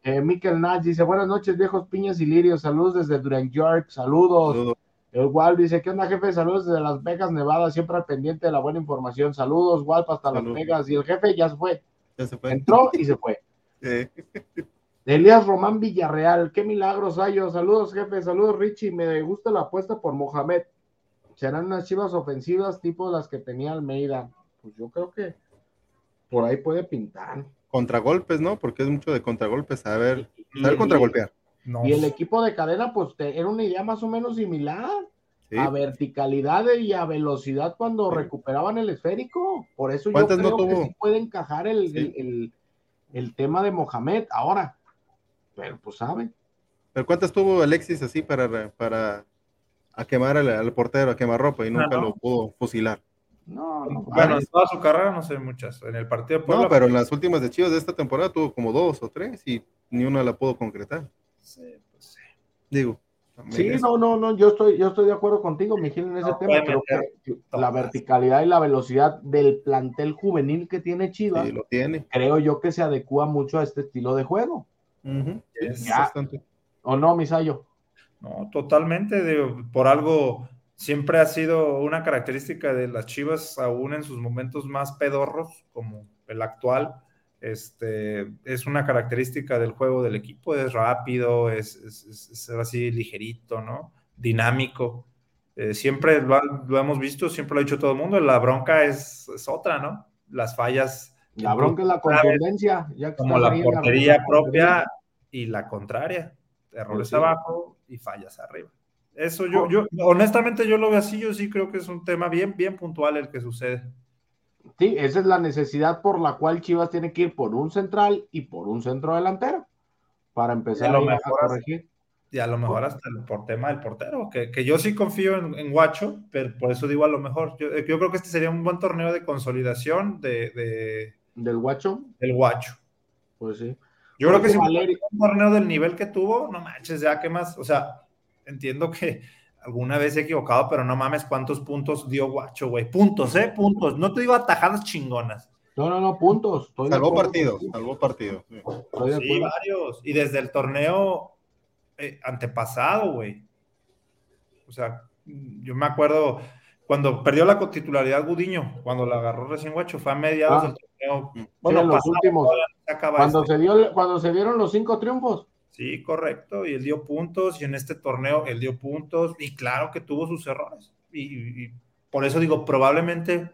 Eh, Miquel Nash dice, buenas noches, viejos piñas y lirios. Saludos desde Duran York, saludos. El Wal dice, ¿qué onda, jefe? Saludos desde Las Vegas, Nevada, siempre al pendiente de la buena información. Saludos, Walp, hasta Las Vegas. Y el jefe ya se fue. Ya se fue. Entró y se fue. Elías Román Villarreal, qué milagros hay. Saludos, jefe. Saludos, Richie. Me gusta la apuesta por Mohamed. Serán unas chivas ofensivas tipo las que tenía Almeida. Pues yo creo que por ahí puede pintar. Contragolpes, ¿no? Porque es mucho de contragolpes. A ver, a ver contragolpear. Y el equipo de cadena, pues era una idea más o menos similar. A verticalidad y a velocidad cuando recuperaban el esférico. Por eso yo creo que sí puede encajar el, el, tema de Mohamed. Ahora, pero pues saben. ¿Pero cuántas tuvo Alexis así para, para a quemar al, portero, a quemar ropa y nunca lo pudo fusilar? No, no. Bueno, en toda su carrera no sé muchas. En el partido de No, pero en las últimas de Chivas de esta temporada tuvo como dos o tres y ni una la pudo concretar. Sí, pues sí. Digo. Sí, no, no, no, yo estoy, yo estoy de acuerdo contigo, Miguel, en ese tema. Creo que la verticalidad y la velocidad del plantel juvenil que tiene Chivas, lo tiene. creo yo que se adecua mucho a este estilo de juego. ¿O no, Misayo? No, totalmente. por algo siempre ha sido una característica de las Chivas, aún en sus momentos más pedorros, como el actual este, es una característica del juego del equipo, es rápido, es, es, así ligerito, ¿no? Dinámico. Eh, siempre lo, hemos visto, siempre lo ha dicho todo el mundo, la bronca es, otra, ¿no? Las fallas. La bronca es la contundencia. Ya como la portería propia y la contraria. Errores abajo y fallas arriba. Eso yo, yo, honestamente yo lo veo así, yo sí creo que es un tema bien, bien puntual el que sucede. Sí, esa es la necesidad por la cual Chivas tiene que ir por un central y por un centro delantero para empezar a, corregir. Y a lo mejor hasta por tema del portero, que, yo sí confío en, Guacho, pero por eso digo a lo mejor. Yo, creo que este sería un buen torneo de consolidación de, del Guacho. Del Guacho. Pues sí. Yo creo que si un torneo del nivel que tuvo, no manches, ya qué más, o sea, entiendo que alguna vez he equivocado, pero no mames cuántos puntos dio Guacho, güey. Puntos, ¿eh? Puntos. No te digo atajadas chingonas. No, no, no, puntos. salvó partidos, salvó partidos. Sí, varios. Y desde el torneo eh, antepasado, güey. O sea, yo me acuerdo cuando perdió la titularidad Gudiño, cuando la agarró recién Guacho, fue a mediados ah. del torneo. Bueno, los últimos. Cuando, este. se dio, cuando se dieron los cinco triunfos. Sí, correcto. Y él dio puntos y en este torneo él dio puntos y claro que tuvo sus errores. Y, por eso digo, probablemente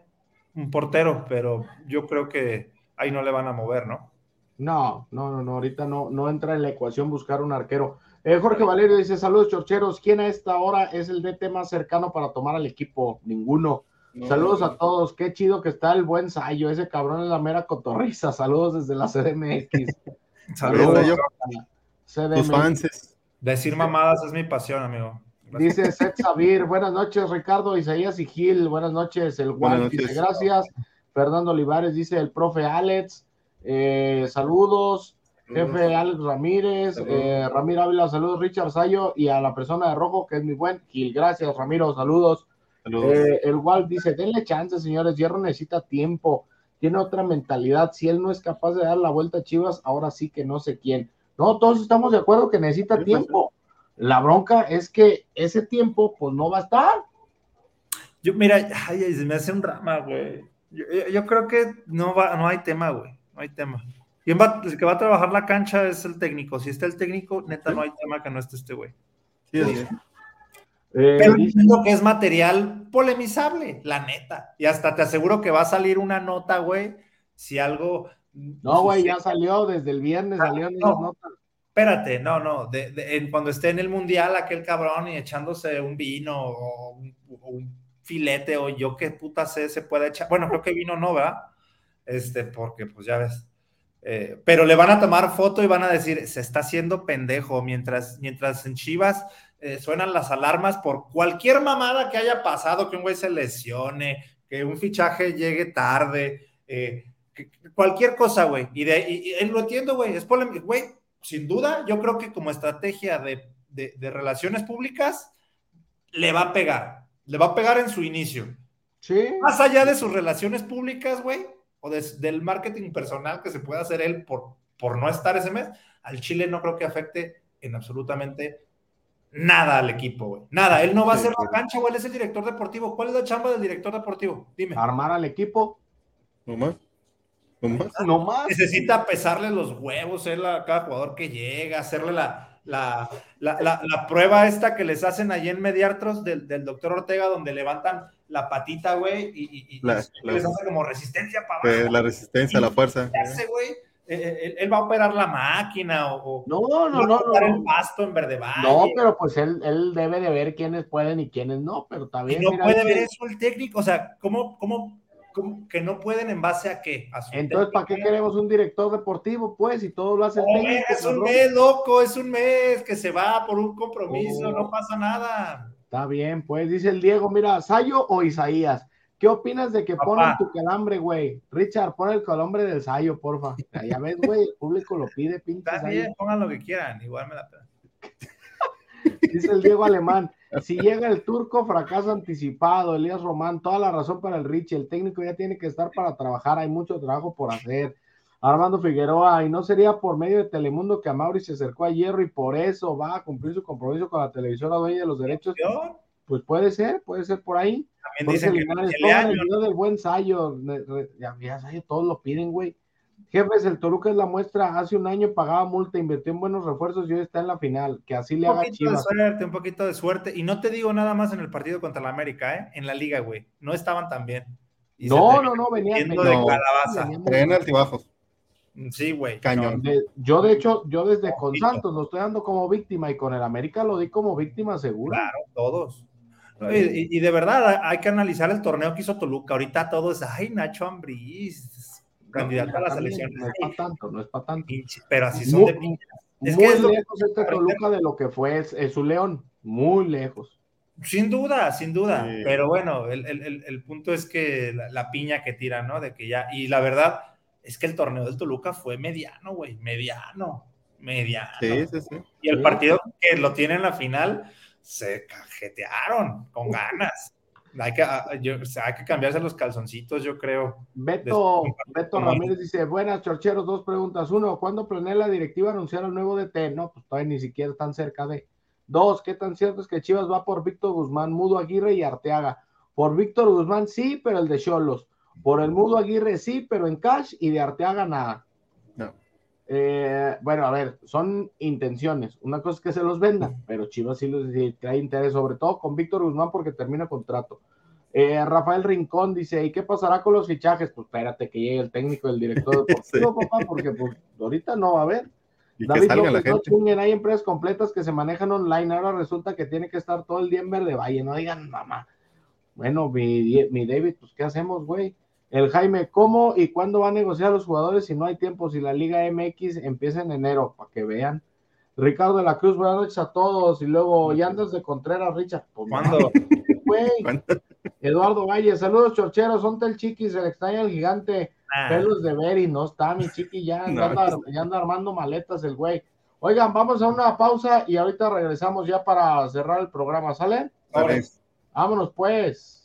un portero, pero yo creo que ahí no le van a mover, ¿no? No, no, no, no, ahorita no, no entra en la ecuación buscar un arquero. Eh, Jorge Valerio dice, saludos chorcheros, ¿quién a esta hora es el DT más cercano para tomar al equipo? Ninguno. Saludos a todos, qué chido que está el buen Sayo, ese cabrón es la mera cotorriza, saludos desde la CDMX. saludos. Tus fans. Decir mamadas es mi pasión, amigo. Dice Seth Sabir, buenas noches, Ricardo, Isaías y Gil, buenas noches, el Juan dice gracias. Fernando Olivares dice el profe Alex, eh, saludos, jefe Alex Ramírez, eh, Ramiro Ávila, saludos, Richard Sayo y a la persona de rojo que es mi buen Gil, gracias, Ramiro, saludos. Eh, el Walt dice, denle chance, señores, Hierro necesita tiempo, tiene otra mentalidad, si él no es capaz de dar la vuelta a Chivas, ahora sí que no sé quién. No, todos estamos de acuerdo que necesita tiempo. La bronca es que ese tiempo, pues no va a estar. Yo, mira, ay, se me hace un drama, güey. Yo, creo que no, va, no hay tema, güey. No hay tema. ¿Quién va, el que va a trabajar la cancha es el técnico. Si está el técnico, neta, no hay tema que no esté este güey. Sí, sí. Eh, Pero entiendo que es material polemizable, la neta. Y hasta te aseguro que va a salir una nota, güey, si algo no, güey, ya salió desde el viernes, ah, salió notas. Espérate, no, no, cuando esté en el mundial aquel cabrón y echándose un vino o un, filete o yo qué puta sé se puede echar. Bueno, creo que vino no, ¿verdad? Este, porque pues ya ves. Eh, pero le van a tomar foto y van a decir, se está haciendo pendejo, mientras, mientras en Chivas eh, suenan las alarmas por cualquier mamada que haya pasado, que un güey se lesione, que un fichaje llegue tarde, eh, cualquier cosa, güey. Y, de, y, lo entiendo, güey, es polémico, güey. Sin duda, yo creo que como estrategia de, de, de relaciones públicas, le va a pegar. Le va a pegar en su inicio. Sí. Más allá de sus relaciones públicas, güey, o de- del marketing personal que se puede hacer él por, por no estar ese mes, al Chile no creo que afecte en absolutamente nada al equipo, güey. Nada, él no va a Sí, hacer la cancha, güey, él es el director deportivo. ¿Cuál es la chamba del director deportivo? Dime. Armar al equipo. No más. No más. No más. Necesita pesarle los huevos él a cada jugador que llega, hacerle la, la, la, la- la prueba esta que les hacen allí en Mediartros del, del doctor Ortega, donde levantan la patita, güey, y, y- y La- y la- les hace como resistencia para abajo. la resistencia, la fuerza. ¿Qué hace, güey? Eh, eh, él, él va a operar la máquina o, No, no, va no, a no. el pasto en Verde Valle. No, pero pues él, él debe de ver quiénes pueden y quiénes no, pero Y bien. no mira, puede ver eso el técnico, o sea, ¿cómo, cómo, cómo que no pueden en base a qué? A su Entonces, ¿para qué queremos un director deportivo? Pues, y todo lo hace el técnico. es un cabrón. mes, loco, es un mes que se va por un compromiso, Oh. no pasa nada. Está bien, pues, dice el Diego, mira, ¿Sayo o Isaías? ¿Qué opinas de que ponen tu calambre, güey? Richard, pon el calambre del Sayo, porfa. Ya ves, güey, el público lo pide, pinche pongan lo que quieran, igual me la. Dice el Diego Alemán, si llega el turco, fracaso anticipado, Elías Román, toda la razón para el Richie, el técnico ya tiene que estar para trabajar, hay mucho trabajo por hacer. Armando Figueroa, y no sería por medio de Telemundo que a Mauri se acercó a Hierro y por eso va a cumplir su compromiso con la televisora dueña de los derechos. Yo, Pues puede ser, puede ser por ahí. También dicen que el pongan el año, video del buen Sayo. Ya, ya Sayo, todos lo piden, güey. Jefes, el Toluca es la muestra. Hace un año pagaba multa, invirtió en buenos refuerzos y hoy está en la final. Que así le un haga poquito de Chivas. suerte, un poquito de suerte. Y no te digo nada más en el partido contra la América, ¿eh? En la liga, güey. No estaban tan bien. Y No, no, no, venía. yendo venía- de calabaza. venía muy Traen mal. altibajos. Sí, güey. Cañón. De- yo, de hecho, yo desde con. Santos lo estoy dando como víctima y con el América lo di como víctima segura. Claro, todos. No, Y, de verdad hay que analizar el torneo que hizo Toluca. Ahorita todo es, ay, Nacho Ambriz, candidato a la selección. No es para tanto, no es para tanto. Pinche, Pero así son Muy- de pinches. Es muy que es lejos este Toluca de lo que fue es, es su León. Muy lejos. Sin duda, sin duda. Sí. Pero bueno, el, el- el- punto es que la, la piña que tiran, ¿no? De que ya. Y la verdad es que el torneo del Toluca fue mediano, güey. Mediano. Mediano. Sí, sí, sí. Y el partido que lo tiene en la final se cajetearon con ganas. Hay que, ah, yo- o sea, hay que cambiarse los calzoncitos, yo creo. Beto, Beto Ramírez dice, buenas, chorcheros, dos preguntas. Uno, ¿cuándo planea la directiva anunciar al nuevo DT? No, pues todavía ni siquiera están cerca de. Dos, ¿qué tan cierto es que Chivas va por Víctor Guzmán, Mudo Aguirre y Arteaga? Por Víctor Guzmán sí, pero el de Cholos. Por el Mudo Aguirre sí, pero en cash y de Arteaga nada. No. Eh, bueno, a ver, son intenciones. Una cosa es que se los vendan, pero Chivas sí, los, sí trae interés, sobre todo con Víctor Guzmán porque termina contrato. Eh, Rafael Rincón dice, ¿y qué pasará con los fichajes? Pues espérate que llegue el técnico del director deportivo, papá, porque pues, ahorita no va a haber. Y que David la López, no gente. chinguen, hay empresas completas que se manejan online, ahora resulta que tiene que estar todo el día en Verde Valle, no digan mamá. Bueno, mi, mi David, pues ¿qué hacemos, güey? El Jaime, ¿cómo y cuándo va a negociar los jugadores si no hay tiempo? Si la Liga MX empieza en enero, para que vean. Ricardo de la Cruz, buenas noches a todos. Y luego, ya andas de Contreras, Richard. Pues, ¿Cuándo? ¿Cuándo? Eduardo Valle, saludos, chorcheros. Son el chiqui, se le extraña el gigante. Ah, Pelos de Beri, no está mi chiqui, ya No. anda, ya anda armando maletas el güey. Oigan, vamos a una pausa y ahorita regresamos ya para cerrar el programa, ¿sale? Vale. Vámonos pues.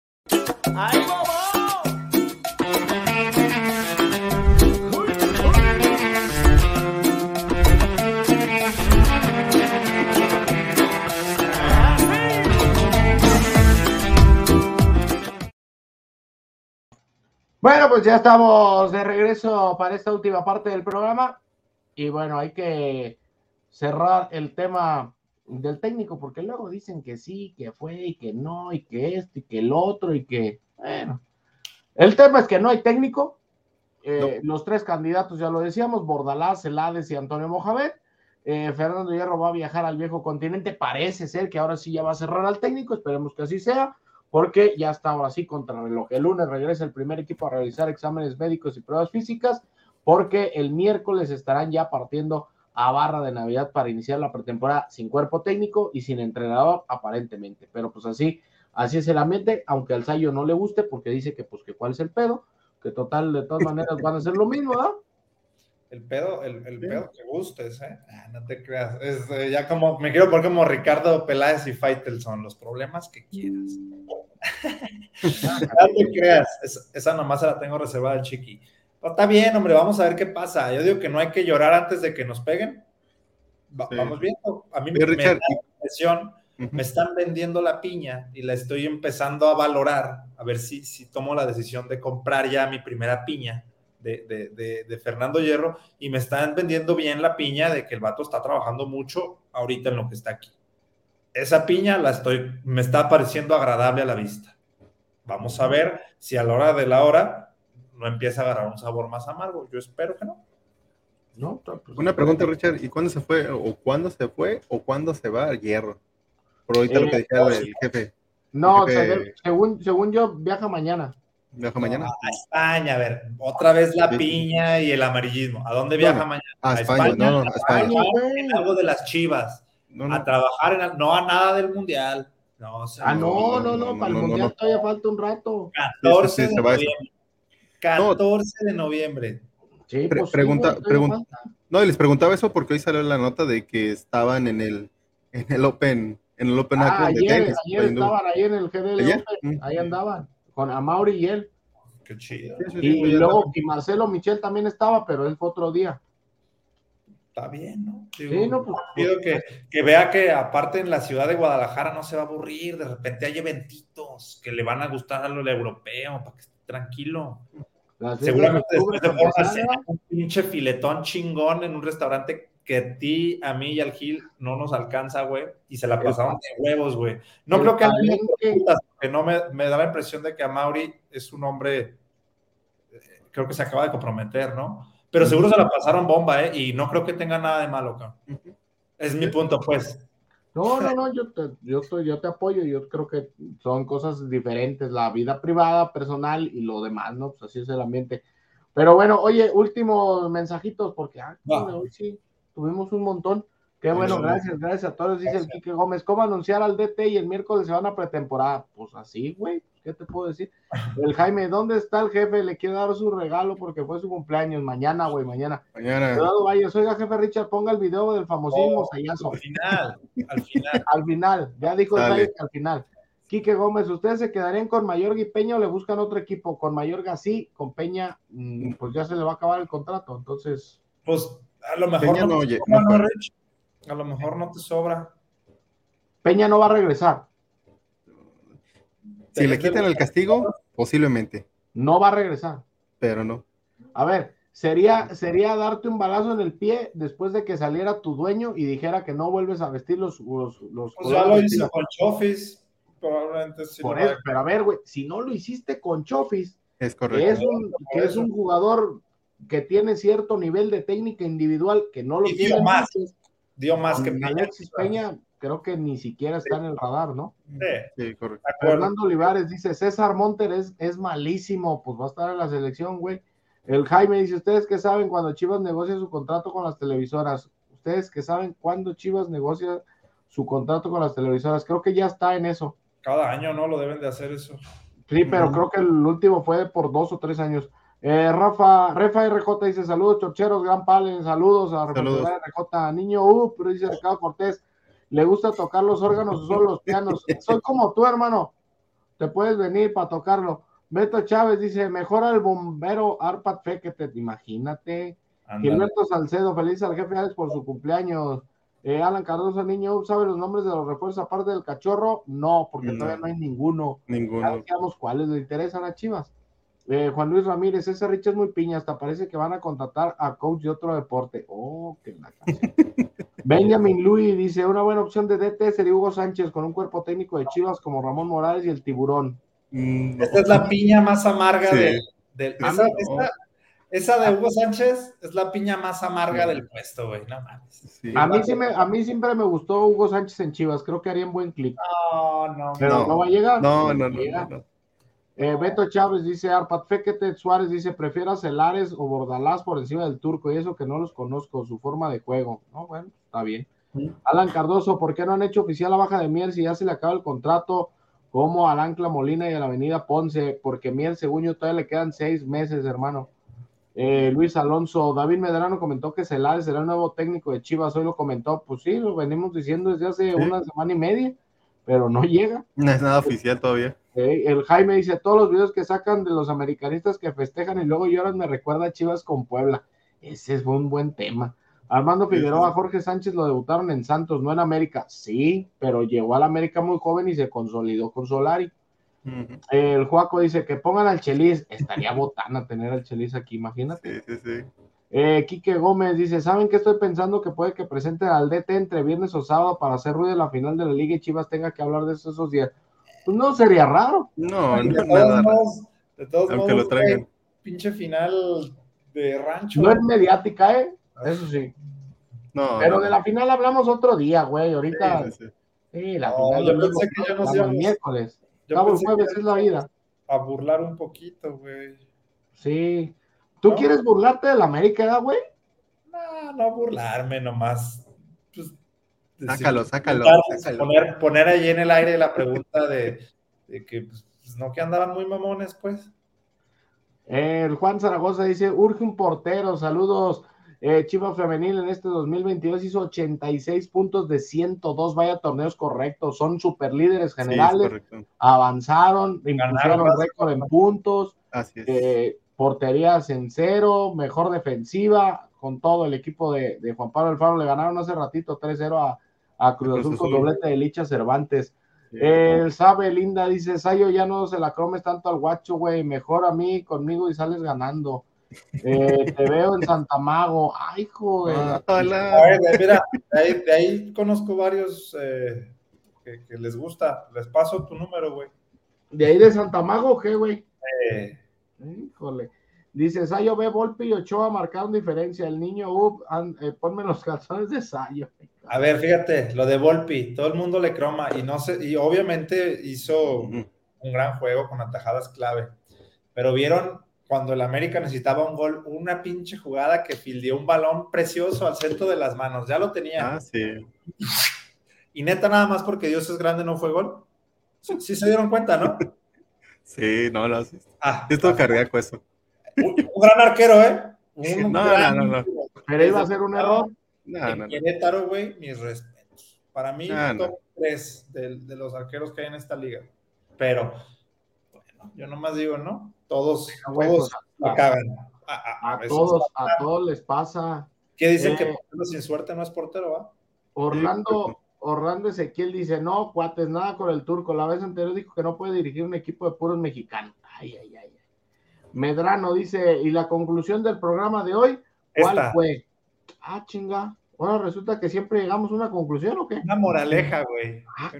Bueno, pues ya estamos de regreso para esta última parte del programa. Y bueno, hay que cerrar el tema del técnico, porque luego dicen que sí, que fue y que no, y que esto y que el otro, y que, bueno. El tema es que no hay técnico. Eh, Los tres candidatos, ya lo decíamos, Bordalás, Celades y Antonio Mohamed. Eh, Fernando Hierro va a viajar al viejo continente. Parece ser que ahora sí ya va a cerrar al técnico. Esperemos que así sea porque ya está ahora sí contra reloj. El lunes regresa el primer equipo a realizar exámenes médicos y pruebas físicas, porque el miércoles estarán ya partiendo a barra de Navidad para iniciar la pretemporada sin cuerpo técnico y sin entrenador aparentemente. Pero pues así, así es el ambiente, aunque al Sayo no le guste porque dice que pues que cuál es el pedo, que total de todas maneras van a hacer lo mismo, ¿verdad? El pedo, el, el pedo que gustes, ¿eh? Ah, no te creas. Es, eh, ya como, me quiero poner como Ricardo Peláez y Faitelson, los problemas que quieras. no te creas. Es- esa nomás se la tengo reservada al chiqui. Pero está bien, hombre, vamos a ver qué pasa. Yo digo que no hay que llorar antes de que nos peguen. Va- Sí. Vamos viendo. A mí me Richard, da la impresión, me están vendiendo la piña y la estoy empezando a valorar, a ver si, si tomo la decisión de comprar ya mi primera piña de, de- de- de Fernando Hierro y me están vendiendo bien la piña de que el vato está trabajando mucho ahorita en lo que está aquí. Esa piña la estoy, me está pareciendo agradable a la vista. Vamos a ver si a la hora de la hora no empieza a agarrar un sabor más amargo. Yo espero que no. No, pues, Una pregunta, Richard, ¿y cuándo se fue, o cuándo se fue, o cuándo se va al hierro? Por ahorita lo que Eh, decía el jefe. No, el jefe se- según, según yo, viaja mañana. Viaja mañana. A España, a ver, otra vez la Sí. piña y el amarillismo. ¿A dónde viaja No, mañana? a España, no, no, a España. España, En algo de las chivas. No, no. A trabajar en, al- no a nada del mundial. No, o sea, Ah, no, no, no, no, para el mundial no. todavía falta un rato. 14 Sí, sí, sí, de noviembre. 14 de noviembre. Sí, Pre- pues sí, pregunta- güey, todavía pregun- falta. No, y les preguntaba eso porque hoy salió la nota de que estaban en el, en el Open, en el Open Ah, Aqua de ayer, tenis. ayer estaban ahí en el GDL ¿Ayer? Open, Mm. ahí andaban, con Amauri y él. Qué chido. Y, ya luego, y Marcelo Michel también estaba, pero él fue otro día. Está bien, ¿no? Sí, no, pues, pido que, que vea que aparte en la ciudad de Guadalajara no se va a aburrir, de repente hay eventitos que le van a gustar a lo europeo, para que esté tranquilo. Seguramente después de cena, un pinche filetón chingón en un restaurante que a ti, a mí y al Gil no nos alcanza, güey, y se la pasaron de huevos, güey. No El creo que alguien porque no me, me da la impresión de que a Mauri es un hombre, eh, creo que se acaba de comprometer, ¿no? Pero seguro se la pasaron bomba, ¿eh? Y no creo que tenga nada de malo, cabrón. Es mi punto, pues. No, no, no, yo te, yo, estoy, yo te apoyo, yo creo que son cosas diferentes, la vida privada, personal y lo demás, ¿no? Pues así es el ambiente. Pero bueno, oye, últimos mensajitos, porque ah, hoy sí tuvimos un montón. Qué bueno, Sí. gracias, gracias a todos, dice el Quique Gómez. ¿Cómo anunciar al DT y el miércoles se van a pretemporada? Pues así, güey, ¿qué te puedo decir? El Jaime, ¿dónde está el jefe? Le quiero dar su regalo porque fue su cumpleaños. Mañana, güey, mañana. Mañana. Eduardo Valles, oiga, jefe Richard, ponga el video del famosísimo Oh, Sayazo. al final, al final. Al final, ya dijo el al final. Quique Gómez, ¿ustedes se quedarían con Mayorga y Peña o le buscan otro equipo? Con Mayorga sí, con Peña, mm, pues ya se le va a acabar el contrato. Entonces, Pues a lo mejor Peña no, oye, no ¿no? A lo mejor no te sobra. Peña no va a regresar. Si le quitan el castigo, posiblemente, No va a regresar. pero no. A ver, sería, sería darte un balazo en el pie después de que saliera tu dueño y dijera que no vuelves a vestir los. los, los Pues ya lo hizo con Chofis. Probablemente sí. Por eso, pero a ver, güey, si no lo hiciste con Chofis, Es que correcto. es un, que es un jugador que tiene cierto nivel de técnica individual que no lo Y tiene más. muchos. Dio más Con que Peña. Alexis Peña, creo que ni siquiera está en el radar, ¿no? Sí, Sí, correcto. Fernando Olivares dice, César Monter es, es malísimo, pues va a estar en la selección, güey. El Jaime dice, ¿ustedes qué saben cuando Chivas negocia su contrato con las televisoras? ¿Ustedes qué saben cuándo Chivas negocia su contrato con las televisoras? Creo que ya está en eso. Cada año no lo deben de hacer eso. Sí, pero creo que el último fue por dos o tres años. Eh, Rafa, Refa RJ dice, saludos, chorcheros, gran palen, saludos a Saludos. RJ, niño U, pero dice Ricardo Cortés, ¿le gusta tocar los órganos o solo los pianos? Soy como tú, hermano, te puedes venir para tocarlo. Beto Chávez dice, mejora el bombero Arpad Fekete, imagínate. Gilberto Salcedo, feliz al jefe Alex por su cumpleaños. Eh, Alan Cardoso, niño U, ¿sabe los nombres de los refuerzos aparte del cachorro? No, porque No. todavía no hay ninguno. Ya Ninguno. decíamos cuáles le interesan a Chivas. Eh, Juan Luis Ramírez, ese Rich es muy piña, hasta parece que van a contratar a coach de otro deporte. Oh, qué la. Benjamin Louis dice, una buena opción de DT sería Hugo Sánchez con un cuerpo técnico de Chivas como Ramón Morales y el tiburón. Mm, Esta es la piña más amarga Sí. de, del- Ah, esa, no. esa- esa de Hugo Sánchez es la piña más amarga del puesto, güey. No mames. sí. A mí, sí me, a mí siempre me gustó Hugo Sánchez en Chivas, creo que harían buen clic. No, no, Pero no, No. va a llegar. No, no, no, llega. no, no. Eh, Beto Chávez dice, Arpat Fekete Suárez dice, prefiero a Celares o Bordalás por encima del turco, y eso que no los conozco, su forma de juego. No, bueno, está bien. Alan Cardoso, ¿por qué no han hecho oficial la baja de Mier si ya se le acaba el contrato como al Ancla Molina y a la Avenida Ponce? Porque Mier, según yo, todavía le quedan seis meses, hermano. Eh, Luis Alonso, David Medrano comentó que Celares será el nuevo técnico de Chivas, hoy lo comentó, pues sí, lo venimos diciendo desde hace una semana y media, pero no llega. No es nada oficial todavía. El Jaime dice, todos los videos que sacan de los americanistas que festejan y luego lloran me recuerda a Chivas con Puebla. Ese es un buen tema. Armando Figueroa, Jorge Sánchez lo debutaron en Santos, no en América. Sí, pero llegó al América muy joven y se consolidó con Solari. El Juaco dice que pongan al Chelis. Estaría botana tener al Chelis aquí, imagínate. Sí, sí, sí. Eh, Quique Gómez dice, ¿saben qué estoy pensando? Que puede que presenten al DT entre viernes o sábado para hacer ruido en la final de la liga y Chivas tenga que hablar de eso esos días. Pues no sería raro. No, de no, todos nada. modos, de todos Aunque modos, lo traigan. pinche final de rancho. No es mediática, ¿eh? Eso sí. No, Pero no, de la final hablamos otro día, güey. Ahorita, sí, sí, sí, sí. la No, final. yo pensé mismo, que ya nos estamos íbamos- miércoles. Yo pensé jueves es la vida. A burlar un poquito, güey. Sí. ¿Tú ¿No? quieres burlarte de la América, güey? No, no burlarme nomás. Decir- Sácalo, sácalo. Poner, poner ahí en el aire la pregunta de, de que, pues, pues, no que andaban muy mamones, pues. El Juan Zaragoza dice, urge un portero, saludos. Eh, Chivas Femenil en este 2022 hizo 86 puntos de 102, vaya torneos correctos, son super líderes Sí, es generales, avanzaron, más. récord en puntos, Así es. eh, porterías en cero, mejor defensiva, con todo el equipo de, de Juan Pablo Alfaro, le ganaron hace ratito 3-0 a, a Cruz Cruz Azul con doblete de Licha Cervantes. Sí. El sabe Linda dice, Sayo ya no se la comes tanto al guacho, güey, mejor a mí conmigo y sales ganando. Eh, te veo en Santa Mago. Ay, joder. Ah, A ver, mira, de ahí, de ahí conozco varios eh, que, que les gusta. Les paso tu número, güey. De ahí de Santa Mago, ¿qué, güey? Eh, Híjole. Dice, Sayo ve Volpi y Ochoa marcaron diferencia. El niño, up, ponme los calzones de Sayo. A ver, fíjate, lo de Volpi, todo el mundo le croma y no sé, y obviamente hizo un gran juego con atajadas clave. Pero vieron cuando el América necesitaba un gol, una pinche jugada que fildeó un balón precioso al centro de las manos. Ya lo tenía. Ah, sí. Y neta, nada más porque Dios es grande, no fue gol. Sí, sí se dieron cuenta, ¿no? Sí, no, no. Sí, Ah, sí estuvo cardíaco eso. un, un gran arquero, ¿eh? Un No, gran- no, no, no. Pero iba a ser un error. No, En. Querétaro, güey, mis respetos. Para mí, Ah, no. top 3 de, de los arqueros que hay en esta liga. Pero, bueno, yo nomás digo, ¿no? Todos, Pero, todos pues, la a- cagan. A, a- a A veces. todos, a todos les pasa. ¿Qué dicen Eh, que portero sin suerte no es portero, va? Orlando, Orlando Ezequiel dice, no, cuates, nada con el turco. La vez anterior dijo que no puede dirigir un equipo de puros mexicanos. Ay, ay, ay. ay. Medrano dice, ¿y la conclusión del programa de hoy? ¿Cuál Esta. fue? Ah, chinga. Bueno, resulta que siempre llegamos a una conclusión, ¿o qué? Una moraleja, güey. Ah.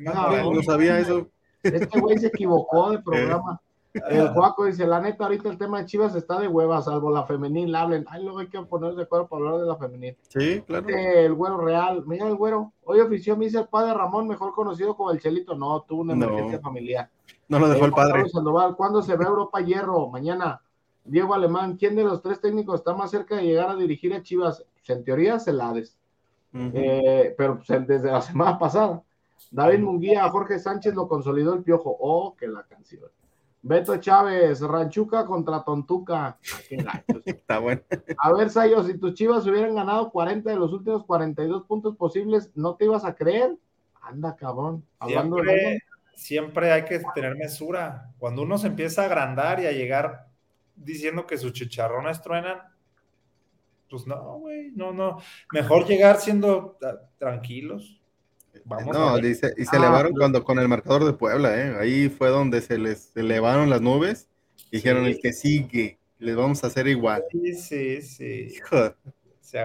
No sabía eso. Este güey se equivocó de programa. El Juaco dice, la neta, ahorita el tema de Chivas está de hueva, salvo la femenil, hablen. Ay, luego hay que ponerse de acuerdo para hablar de la femenil. Sí, claro. Dice El güero real, mira el güero, hoy ofició me dice el padre Ramón, mejor conocido como el Chelito. No, tuvo una No. emergencia familiar. No lo dejó Eh, el padre. Sandoval, ¿cuándo se ve Europa Hierro? Mañana. Diego Alemán, ¿quién de los tres técnicos está más cerca de llegar a dirigir a Chivas? Pues, en teoría, Celades. Eh, pero pues, desde la semana pasada. David Munguía, Jorge Sánchez lo consolidó el piojo. Oh, que la canción. Beto Chávez, Ranchuca contra Tontuca. Ah. Está bueno. A ver, Sayo, si tus chivas hubieran ganado 40 de los últimos 42 puntos posibles, ¿no te ibas a creer? Anda, cabrón. Hablando de Siempre, siempre hay que tener mesura. Cuando uno se empieza a agrandar y a llegar diciendo que sus chicharrones truenan, pues no, güey, no, no. Mejor llegar siendo ah, tranquilos. Vamos a No, ver. dice, y se Ah, elevaron pues- cuando con el marcador de Puebla, ¿eh? Ahí fue donde se les elevaron las nubes. Dijeron, Sí. el que sigue, les vamos a hacer igual. Sí, sí, sí. Hijo, Se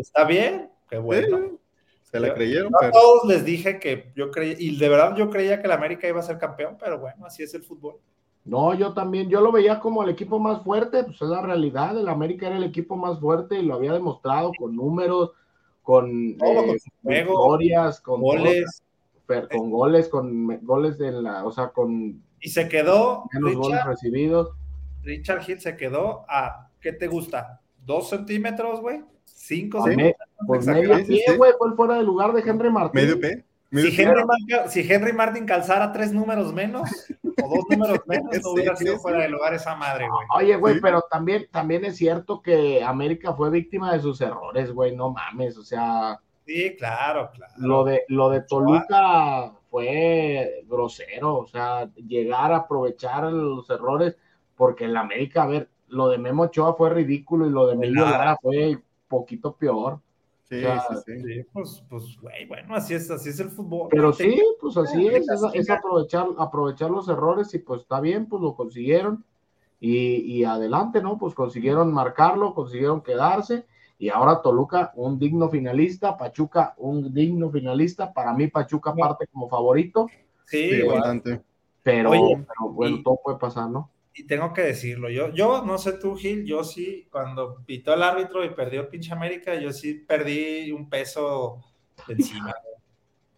está bien, qué bueno. se la Yo- creyeron, Yo a pero todos les dije que yo creía, y de verdad yo creía que el América iba a ser campeón, pero bueno, así es el fútbol. No, yo también, yo lo veía como el equipo más fuerte, pues es la realidad, el América era el equipo más fuerte y lo había demostrado con números, con, Todo, eh, con su juego, victorias, con Goles. todo, con goles, con goles de la, o sea, con Y se quedó, menos goles recibidos. Richard Hill se quedó a, ¿qué te gusta? ¿Dos centímetros, güey? ¿Cinco centímetros? Pues medio pie, güey, fue fuera de lugar de Henry Martín. medio P. medio Si. Henry, Martin, si Henry Martin calzara tres números menos, o dos números menos, no hubiera sido fuera sí. de lugar esa madre, güey. Oye, güey, Sí. pero también, también es cierto que América fue víctima de sus errores, güey, no mames, o sea, Sí, claro, claro. lo de, lo de Toluca fue grosero, o sea, llegar a aprovechar los errores, porque el América, a ver, lo de Memo Ochoa fue ridículo y lo de Emilio. Lara fue poquito peor. Sí, O sea, sí, sí. Pues, pues, güey, bueno, así es, así es el fútbol. Pero sí, pues así es, es, aprovechar, aprovechar los errores y pues está bien, pues lo consiguieron y, y adelante, ¿no? Pues consiguieron marcarlo, consiguieron quedarse y ahora Toluca un digno finalista, Pachuca un digno finalista, para mí Pachuca parte como favorito, Sí, Sí, igual. bastante. pero, Oye, pero bueno, y- todo puede pasar, ¿no? Y tengo que decirlo, yo, yo no sé tú, Gil, yo sí, cuando pitó el árbitro y perdió el pinche América, yo sí perdí un peso encima.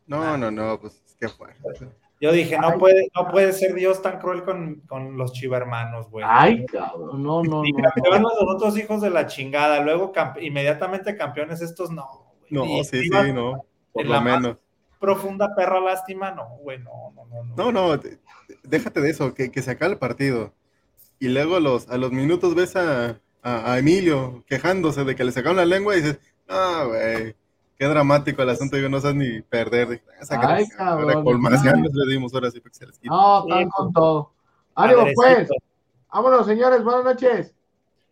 No, no, no, pues qué fuerte. Yo dije, no puede, no puede ser Dios tan cruel con, con los chivermanos, güey. Ay, cabrón, no, no, Y no. no. los otros hijos de la chingada, luego campe- inmediatamente campeones estos no. güey. No, Y sí, sí, no. Por en lo menos. Profunda perra lástima, no, güey, no, no, no. No, no, te- déjate de eso, que, que se acabe el partido. Y luego los, a los minutos ves a, a- a Emilio quejándose de que le sacaron la lengua y dices, ah, güey, qué dramático el asunto, yo no sé ni perder. Dije, "Ah, sácale, Ay, cabrón. le dimos ahora sí para que se les quite. No, están con todo. Ánimo, pues, vámonos, señores, buenas noches.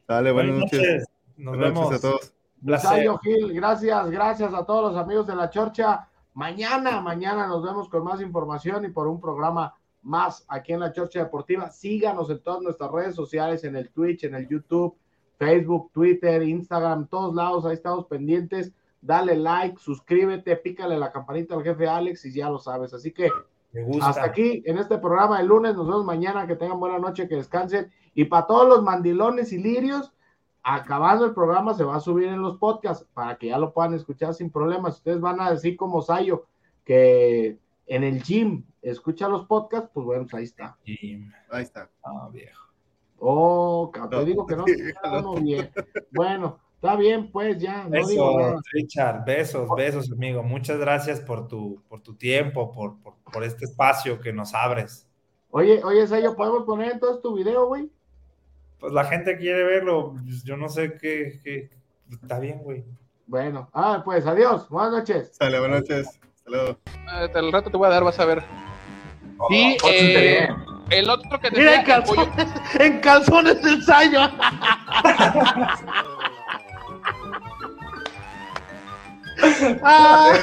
Dale, buenas, Buenas noches. noches. Nos Buenas vemos. noches a todos. Placer. Gil, gracias, gracias a todos los amigos de la Chorcha. Mañana, mañana nos vemos con más información y por un programa más aquí en la Chorcha Deportiva. Síganos en todas nuestras redes sociales, en el Twitch, en el YouTube, Facebook, Twitter, Instagram, todos lados, ahí estamos pendientes. Dale like, suscríbete, pícale la campanita al jefe Alex y ya lo sabes. Así que Me gusta. hasta aquí en este programa de lunes. Nos vemos mañana. Que tengan buena noche, que descansen. Y para todos los mandilones y lirios, acabando el programa se va a subir en los podcasts para que ya lo puedan escuchar sin problemas. Ustedes van a decir como Sayo que en el gym escucha los podcasts, pues bueno, pues ahí está. Ahí está. Ah, viejo. Oh, cabrón, te No. digo que no. no, no, bien. Bueno, está bien, pues ya. No digo Besos, nada. Richard, besos, besos, amigo. Muchas gracias por tu, por tu tiempo, por, por, por este espacio que nos abres. Oye, oye, Sayo, ¿podemos poner entonces tu video, güey? Pues la gente quiere verlo, pues, yo no sé qué, qué- está bien, güey. Bueno, ah, pues adiós, buenas noches. Sale, buenas noches. Hasta luego. Al rato te voy a dar, vas a ver. Y pórtate eh, el otro que te Mira, en el calzones, en calzones del Sayo. Ah.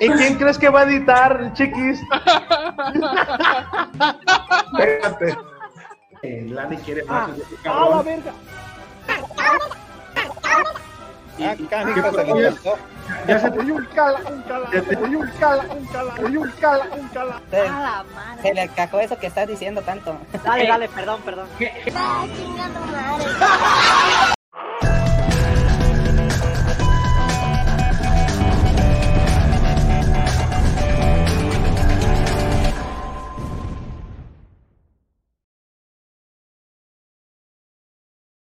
¿Y quién crees que va a editar, chiquis? Espérate. Eh, Lani quiere más. ¡Ah, la verga! Ah. Ya se te dio un cala, un cala, se te dio un cala, un cala, se dio un cala, un cala. Se, se le cajó eso que estás diciendo tanto. Dale, dale, perdón, perdón. Chingando madre.